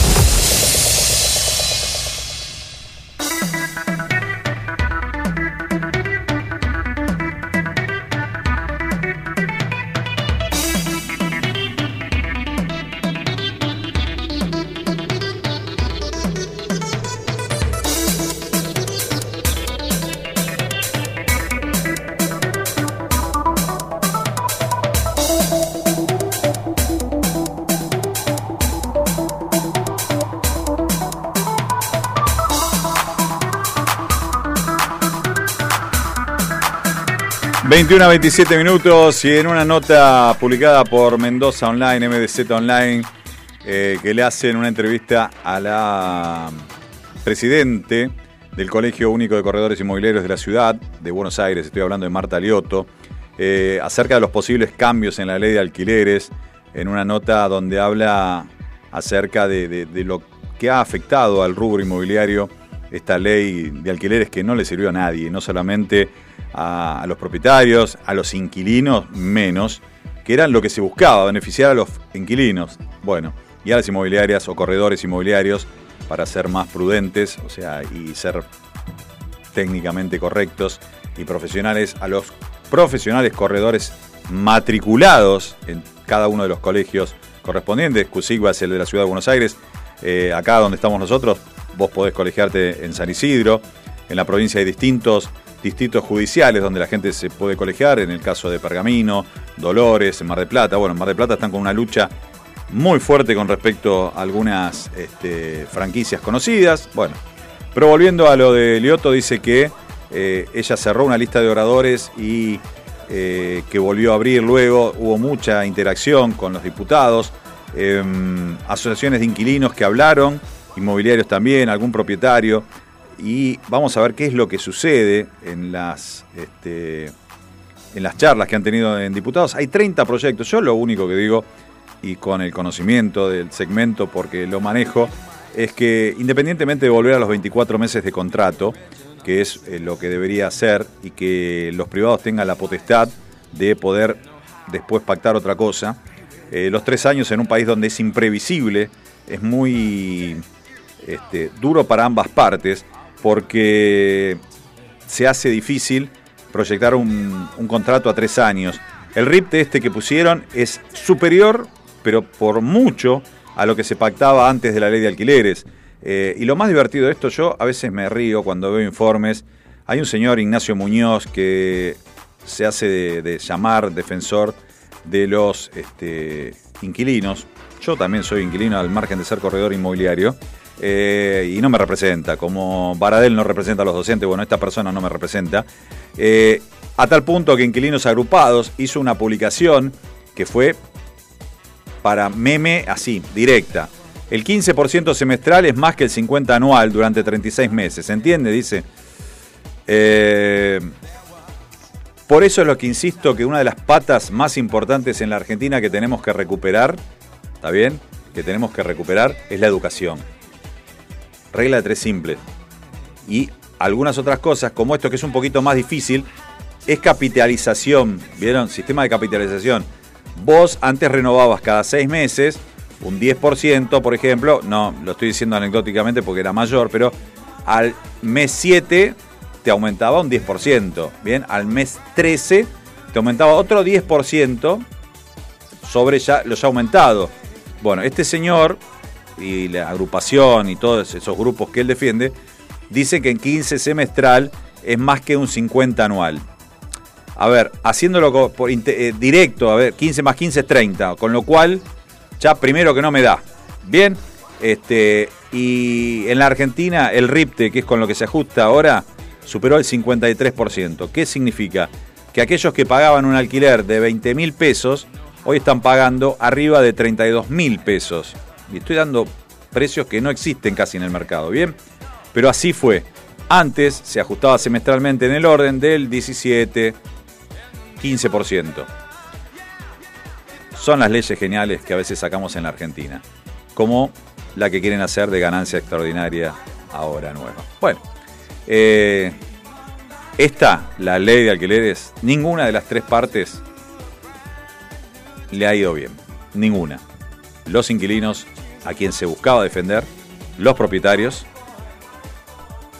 ...21 a 27 minutos y en una nota publicada por Mendoza Online, MDZ Online, eh, que le hacen una entrevista a la presidente del Colegio Único de Corredores Inmobiliarios de la ciudad de Buenos Aires, estoy hablando de Marta Lioto, eh, acerca de los posibles cambios en la ley de alquileres, en una nota donde habla acerca de, lo que ha afectado al rubro inmobiliario esta ley de alquileres que no le sirvió a nadie, no solamente a, los propietarios, a los inquilinos menos, que eran lo que se buscaba, beneficiar a los inquilinos. Bueno, y a las inmobiliarias o corredores inmobiliarios para ser más prudentes, o sea, y ser técnicamente correctos y profesionales a los profesionales corredores matriculados en cada uno de los colegios correspondientes. Cusigua es el de la ciudad de Buenos Aires. Eh, acá donde estamos nosotros, vos podés colegiarte en San Isidro. En la provincia hay distintos distritos judiciales donde la gente se puede colegiar. En el caso de Pergamino, Dolores, en Mar del Plata. Bueno, en Mar del Plata están con una lucha muy fuerte con respecto a algunas este, franquicias conocidas. Bueno, pero volviendo a lo de Lioto, dice que eh, ella cerró una lista de oradores y eh, que volvió a abrir luego. Hubo mucha interacción con los diputados, eh, asociaciones de inquilinos que hablaron, inmobiliarios también, algún propietario. Y vamos a ver qué es lo que sucede en las, este, en las charlas que han tenido en diputados. Hay 30 proyectos. Yo lo único que digo, y con el conocimiento del segmento, porque lo manejo, es que independientemente de volver a los 24 meses de contrato, que es eh, lo que debería hacer, y que los privados tengan la potestad de poder después pactar otra cosa, eh, los tres años en un país donde es imprevisible, es muy este, duro para ambas partes, porque se hace difícil proyectar un, contrato a tres años. El RIP de este que pusieron es superior, pero por mucho, a lo que se pactaba antes de la ley de alquileres. Eh, y lo más divertido de esto, yo a veces me río cuando veo informes. Hay un señor, Ignacio Muñoz, que se hace de, de llamar defensor de los este, inquilinos. Yo también soy inquilino al margen de ser corredor inmobiliario. Eh, y no me representa, como Baradel no representa a los docentes, bueno, esta persona no me representa, eh, a tal punto que Inquilinos Agrupados hizo una publicación que fue para meme así, directa. El 15% semestral es más que el 50% anual durante 36 meses, ¿se entiende? Dice. Eh, por eso es lo que insisto que una de las patas más importantes en la Argentina que tenemos que recuperar, ¿está bien? Que tenemos que recuperar es la educación. Regla de tres simple. Y algunas otras cosas, como esto que es un poquito más difícil, es capitalización. ¿Vieron? Sistema de capitalización. Vos antes renovabas cada seis meses un 10%, por ejemplo, no, lo estoy diciendo anecdóticamente porque era mayor, pero al mes 7 te aumentaba un 10%, ¿bien? Al mes 13 te aumentaba otro 10% sobre ya lo ya aumentado. Bueno, este señor y la agrupación y todos esos grupos que él defiende, dice que en 15 semestral es más que un 50 anual. A ver, haciéndolo por eh, directo, a ver, 15 más 15 es 30, con lo cual ya primero que no me da. Bien, este, y en la Argentina el RIPTE, que es con lo que se ajusta ahora, superó el 53%. ¿Qué significa? Que aquellos que pagaban un alquiler de 20 mil pesos, hoy están pagando arriba de 32 mil pesos. Y estoy dando precios que no existen casi en el mercado, ¿bien? Pero así fue. Antes se ajustaba semestralmente en el orden del 17, 15%. Son las leyes geniales que a veces sacamos en la Argentina, como la que quieren hacer de ganancia extraordinaria ahora nueva. Bueno, eh, esta, la ley de alquileres, ninguna de las tres partes le ha ido bien. Ninguna. Los inquilinos, a quien se buscaba defender, los propietarios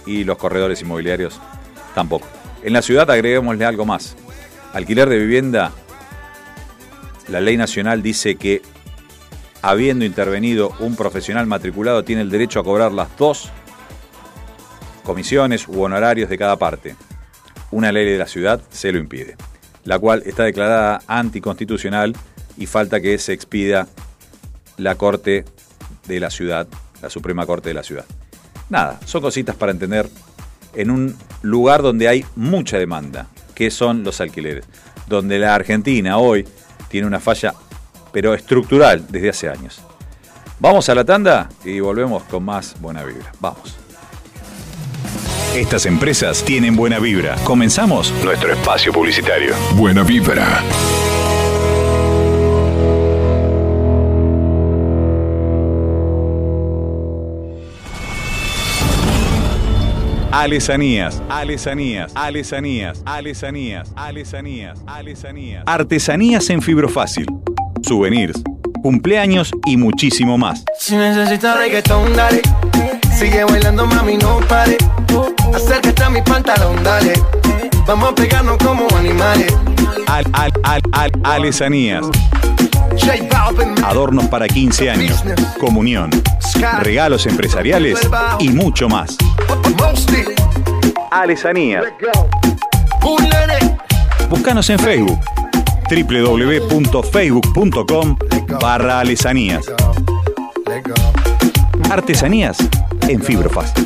y los corredores inmobiliarios tampoco. En la ciudad agreguémosle algo más. Alquiler de vivienda, la ley nacional dice que habiendo intervenido un profesional matriculado tiene el derecho a cobrar las dos comisiones u honorarios de cada parte. Una ley de la ciudad se lo impide, la cual está declarada anticonstitucional y falta que se expida la Corte de la ciudad, la Suprema Corte de la ciudad. Nada, son cositas para entender en un lugar donde hay mucha demanda, que son los alquileres, donde la Argentina hoy tiene una falla, pero estructural desde hace años. Vamos a la tanda y volvemos con más buena vibra. Vamos. Estas empresas tienen buena vibra. Comenzamos nuestro espacio publicitario. Buena vibra. Alesanías, alesanías, alesanías, alesanías, alesanías, alesanías. Artesanías en fibrofácil. Souvenirs, cumpleaños y muchísimo más. Si necesitas reggaetón, dale. Sigue bailando, mami, no pare. Acércate a mi pantalón, dale. Vamos a pegarnos como animales. Al, al, al, al, alesanías. Adornos para 15 años, comunión, regalos empresariales y mucho más. Nene. Búscanos en Facebook www.facebook.com barra alesanías. Artesanías en fibrofácil.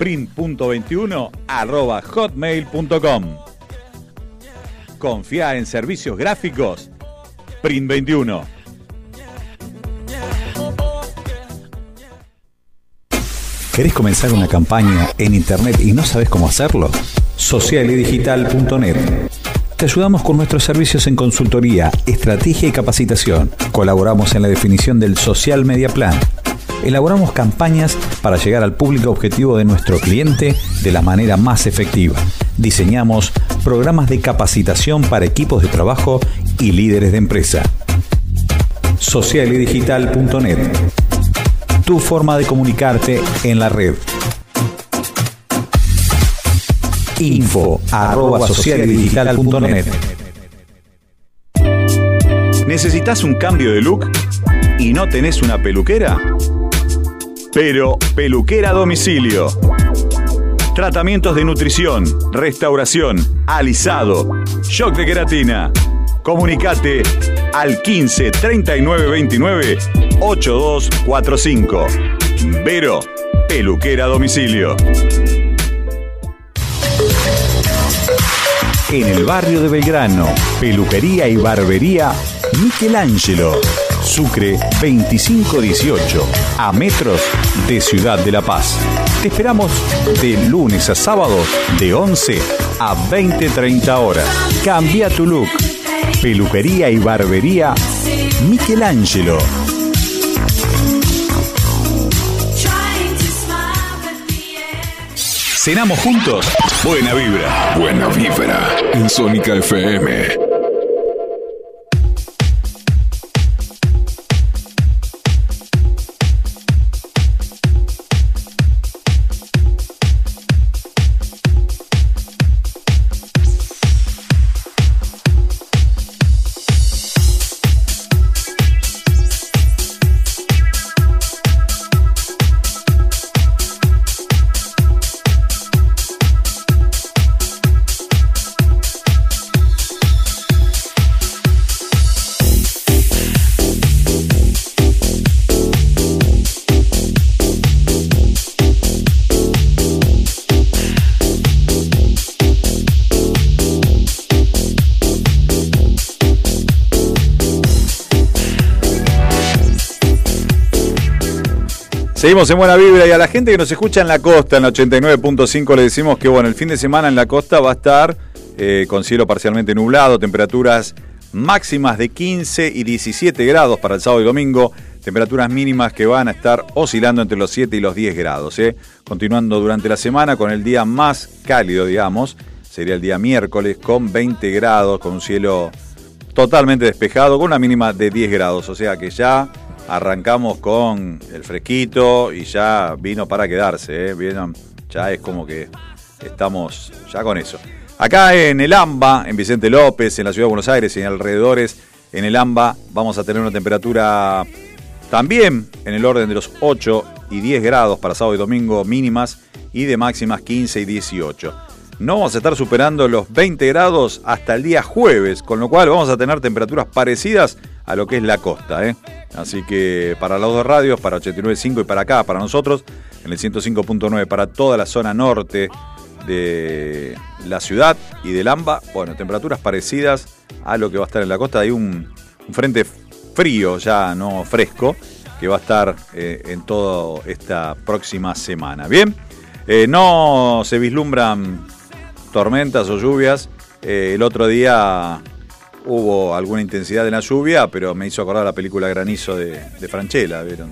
print.21 arroba hotmail.com. Confía en servicios gráficos Print21. ¿Querés comenzar una campaña en internet y no sabes cómo hacerlo? Socialidigital.net. Te ayudamos con nuestros servicios en consultoría, estrategia y capacitación. Colaboramos en la definición del Social Media Plan. Elaboramos campañas para llegar al público objetivo de nuestro cliente de la manera más efectiva. Diseñamos programas de capacitación para equipos de trabajo y líderes de empresa. socialedigital.net. Tu forma de comunicarte en la red. Info arroba. ¿Necesitas un cambio de look y no tenés una peluquera? Pero Peluquera Domicilio. Tratamientos de nutrición, restauración, alisado, shock de queratina. Comunicate al 15 39 29 8245. Vero, Peluquera Domicilio. En el barrio de Belgrano, peluquería y barbería Michelangelo. Sucre 2518, a metros de Ciudad de La Paz. Te esperamos de lunes a sábado de 11 a 20-30 horas. Cambia tu look. Peluquería y barbería Michelangelo. Cenamos juntos. Buena vibra. Buena vibra en Sónica FM. Seguimos en buena vibra y a la gente que nos escucha en la costa, en la 89.5, le decimos que bueno, el fin de semana en la costa va a estar eh, con cielo parcialmente nublado, temperaturas máximas de 15 y 17 grados para el sábado y domingo, temperaturas mínimas que van a estar oscilando entre los 7 y los 10 grados. eh. Continuando durante la semana con el día más cálido, digamos, sería el día miércoles con 20 grados, con un cielo totalmente despejado, con una mínima de 10 grados, o sea que ya arrancamos con el fresquito y ya vino para quedarse, ¿eh? Vieron, ya es como que estamos ya con eso. Acá en el AMBA, en Vicente López, en la ciudad de Buenos Aires y en alrededores, en el AMBA vamos a tener una temperatura también en el orden de los 8 y 10 grados para sábado y domingo mínimas y de máximas 15 y 18. No vamos a estar superando los 20 grados hasta el día jueves, con lo cual vamos a tener temperaturas parecidas a lo que es la costa. ¿eh? Así que para las dos radios, para 89.5 y para acá, para nosotros, en el 105.9 para toda la zona norte de la ciudad y del AMBA, bueno, temperaturas parecidas a lo que va a estar en la costa. Hay un, un frente frío, ya no fresco, que va a estar eh, en toda esta próxima semana. Bien, Eh, no se vislumbran tormentas o lluvias. Eh, el otro día hubo alguna intensidad en la lluvia, pero me hizo acordar la película Granizo de, Franchella, ¿vieron?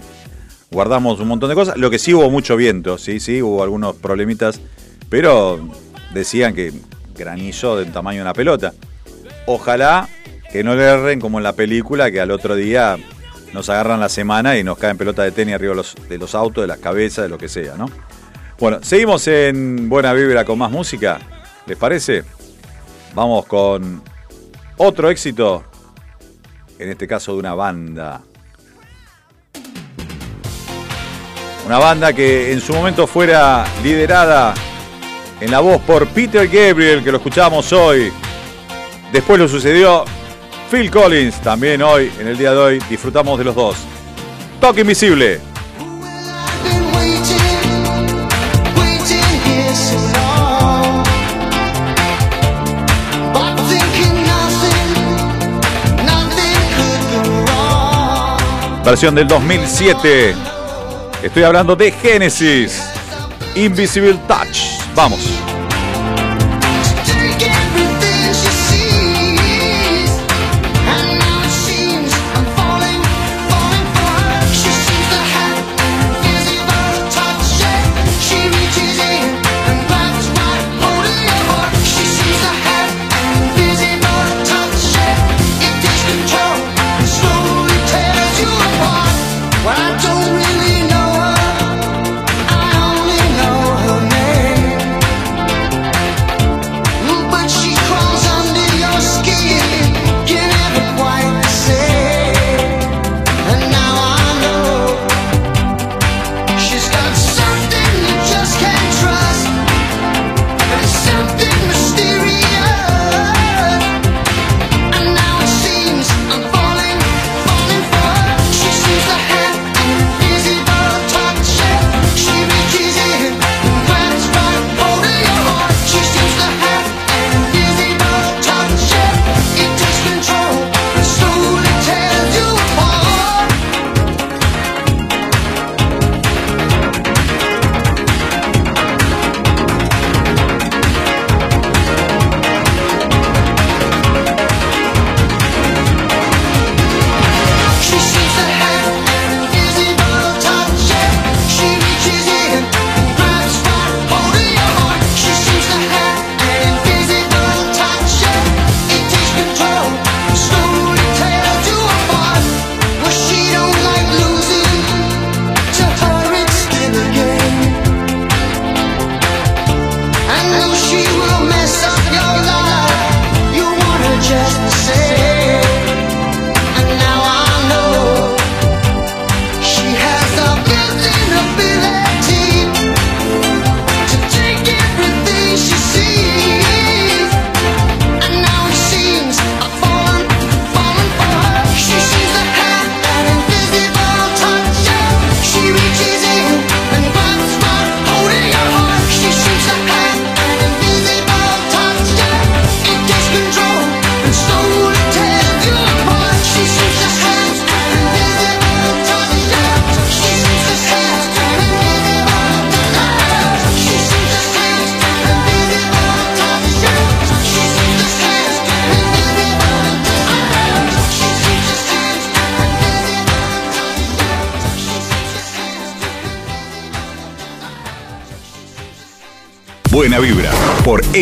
Guardamos un montón de cosas. Lo que sí hubo mucho viento, sí, sí, hubo algunos problemitas, pero decían que granizo del tamaño de una pelota. Ojalá que no le erren como en la película, que al otro día nos agarran la semana y nos caen pelotas de tenis arriba los, de los autos, de las cabezas, de lo que sea, ¿no? Bueno, seguimos en Buena Vibra con más música. ¿Les parece? Vamos con otro éxito, en este caso de una banda. Una banda que en su momento fuera liderada en la voz por Peter Gabriel, que lo escuchamos hoy. Después lo sucedió Phil Collins, también hoy, en el día de hoy, disfrutamos de los dos. Toque Invisible. Versión del 2007. Estoy hablando de Genesis. Invisible Touch. Vamos.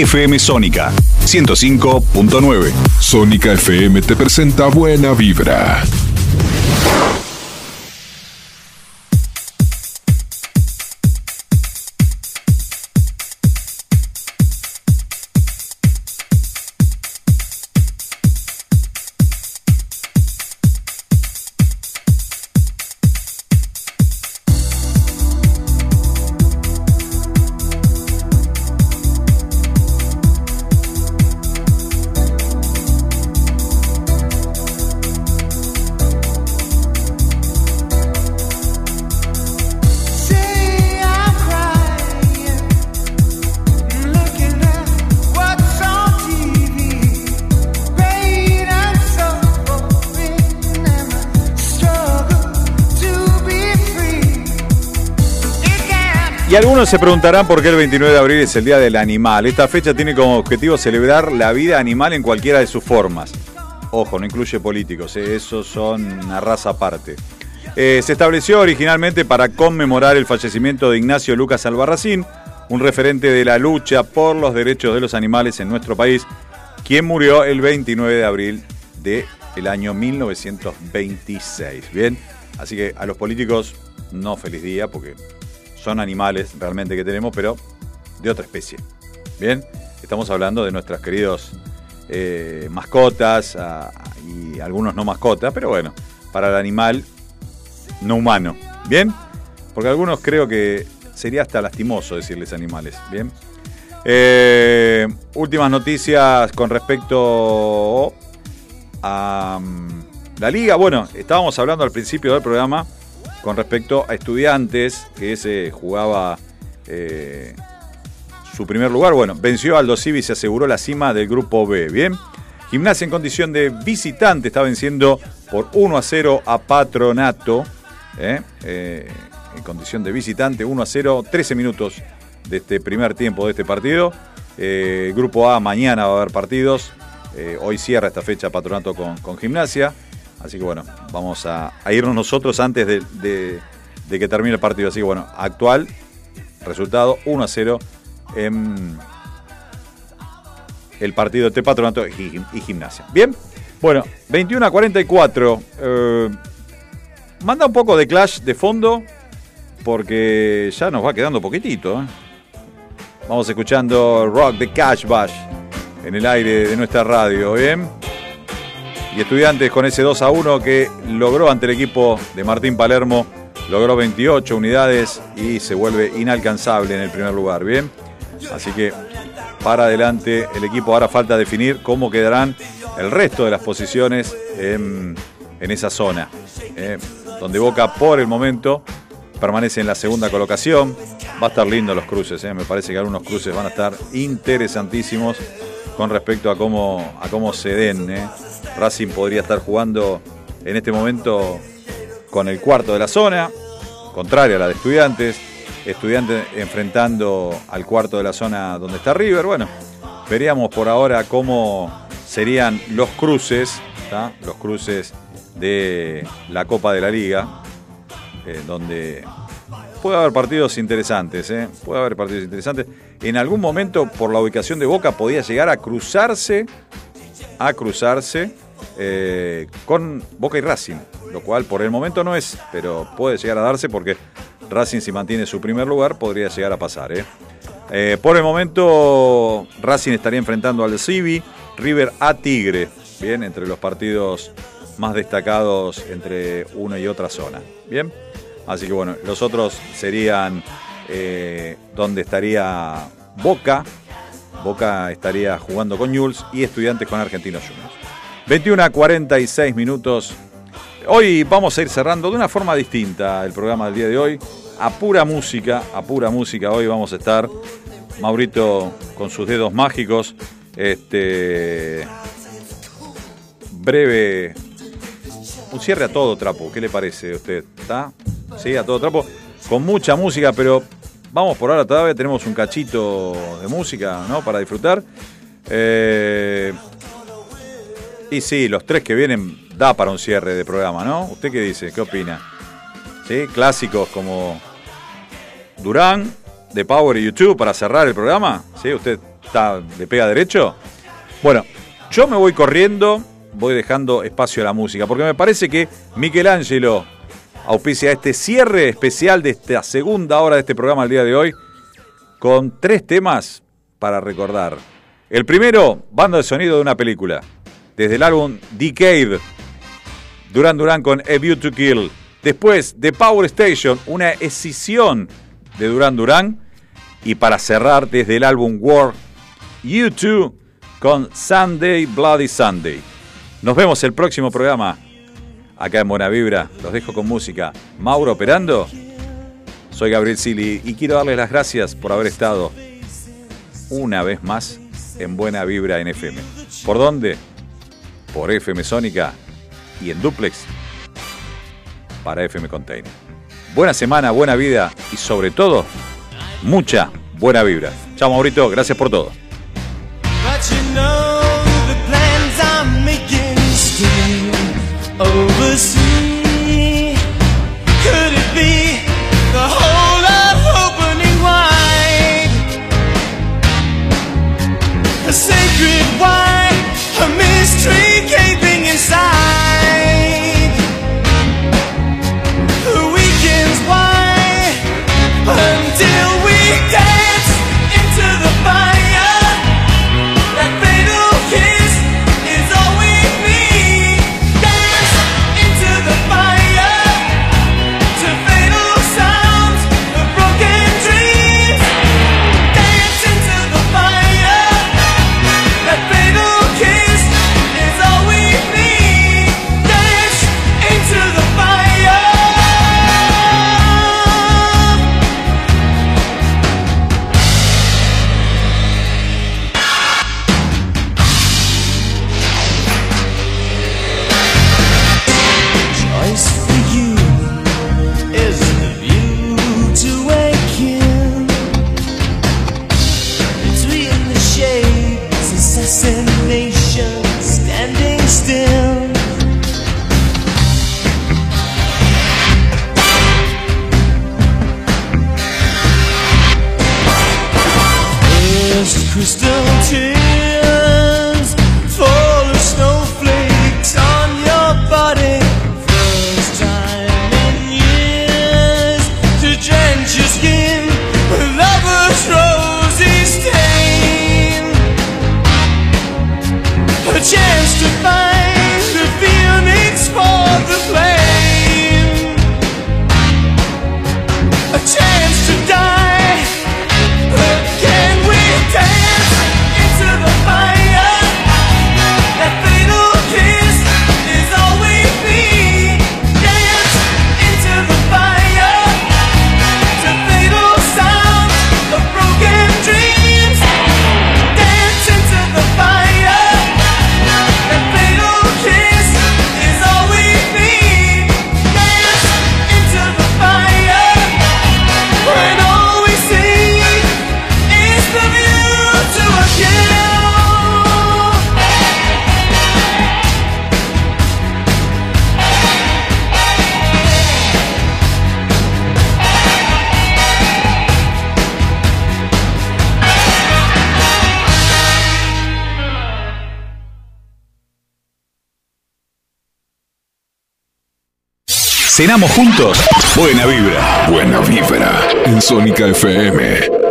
FM Sónica 105.9. Sónica FM te presenta Buena Vibra. Algunos se preguntarán por qué el 29 de abril es el Día del Animal. Esta fecha tiene como objetivo celebrar la vida animal en cualquiera de sus formas. Ojo, no incluye políticos, ¿eh? esos son una raza aparte. Eh, se estableció originalmente para conmemorar el fallecimiento de Ignacio Lucas Albarracín, un referente de la lucha por los derechos de los animales en nuestro país, quien murió el 29 de abril del año 1926. Bien, así que a los políticos no feliz día porque son animales realmente que tenemos, pero de otra especie. Bien, estamos hablando de nuestros queridos eh, mascotas y algunos no mascotas, pero bueno, para el animal no humano. Bien, porque algunos creo que sería hasta lastimoso decirles animales. Bien. Eh, últimas noticias con respecto a mm, la liga. Bueno, estábamos hablando al principio del programa con respecto a estudiantes que se jugaba eh, su primer lugar. Bueno, venció Aldo Civi y se aseguró la cima del grupo B. Bien. Gimnasia en condición de visitante está venciendo por 1 a 0 a Patronato. ¿eh? Eh, en condición de visitante, 1 a 0, 13 minutos de este primer tiempo de este partido. Grupo A, mañana va a haber partidos. Hoy cierra esta fecha Patronato con, con Gimnasia. Así que bueno, vamos a, irnos nosotros antes de, que termine el partido. Así que bueno, actual resultado 1 a 0 en el partido de Patronato y, y Gimnasia. Bien, bueno, 21 a 44. eh, manda un poco de Clash de fondo porque ya nos va quedando poquitito. ¿eh? Vamos escuchando Rock de Cash Bash en el aire de nuestra radio, ¿bien? Y estudiantes con ese 2 a 1 que logró ante el equipo de Martín Palermo, logró 28 unidades y se vuelve inalcanzable en el primer lugar, ¿bien? Así que para adelante el equipo ahora falta definir cómo quedarán el resto de las posiciones en, esa zona, ¿eh? donde Boca por el momento permanece en la segunda colocación. Va a estar lindo los cruces, ¿eh? me parece que algunos cruces van a estar interesantísimos con respecto a cómo, a cómo se den. ¿eh? Racing podría estar jugando en este momento con el cuarto de la zona, contraria a la de estudiantes. Estudiantes enfrentando al cuarto de la zona donde está River. Bueno, veríamos por ahora cómo serían los cruces, los cruces de la Copa de la Liga, eh, donde puede haber partidos interesantes, ¿eh? puede haber partidos interesantes. En algún momento, por la ubicación de Boca, podía llegar a cruzarse, a cruzarse eh, con Boca y Racing, lo cual por el momento no es, pero puede llegar a darse porque Racing si mantiene su primer lugar podría llegar a pasar. ¿eh? Eh, por el momento Racing estaría enfrentando al Civi, River a Tigre, bien, entre los partidos más destacados entre una y otra zona. Bien, así que bueno, los otros serían donde estaría Boca, Boca estaría jugando con Newell's y Estudiantes con Argentinos Juniors. 21 a 46 minutos. Hoy vamos a ir cerrando de una forma distinta el programa del día de hoy. A pura música, a pura música. Hoy vamos a estar Maurito con sus dedos mágicos. Este. Breve. Un cierre a todo trapo. ¿Qué le parece a usted? ¿Está? Sí, a todo trapo. Con mucha música, pero vamos por ahora. Todavía tenemos un cachito de música, ¿no? Para disfrutar. Eh, y sí, los tres que vienen da para un cierre de programa, ¿no? ¿Usted qué dice? ¿Qué opina? ¿Sí? Clásicos como Durán, de Power y YouTube para cerrar el programa? ¿Sí? ¿Usted está de pega derecho? Bueno, yo me voy corriendo, voy dejando espacio a la música, porque me parece que Michelangelo auspicia este cierre especial de esta segunda hora de este programa el día de hoy, con tres temas para recordar. El primero, banda de sonido de una película, desde el álbum Decade, Duran Duran con A View to Kill. Después, The Power Station, una escisión de Duran Duran. Y para cerrar, desde el álbum War, U2 con Sunday Bloody Sunday. Nos vemos el próximo programa acá en Buena Vibra. Los dejo con música. Mauro operando. Soy Gabriel Sili y quiero darles las gracias por haber estado una vez más en Buena Vibra en FM. ¿Por dónde? Por FM Sónica y en Duplex para FM Container. Buena semana, buena vida y sobre todo, mucha buena vibra. Chao Maurito, gracias por todo. Cenamos juntos. Buena vibra. Buena vibra. En Sónica FM.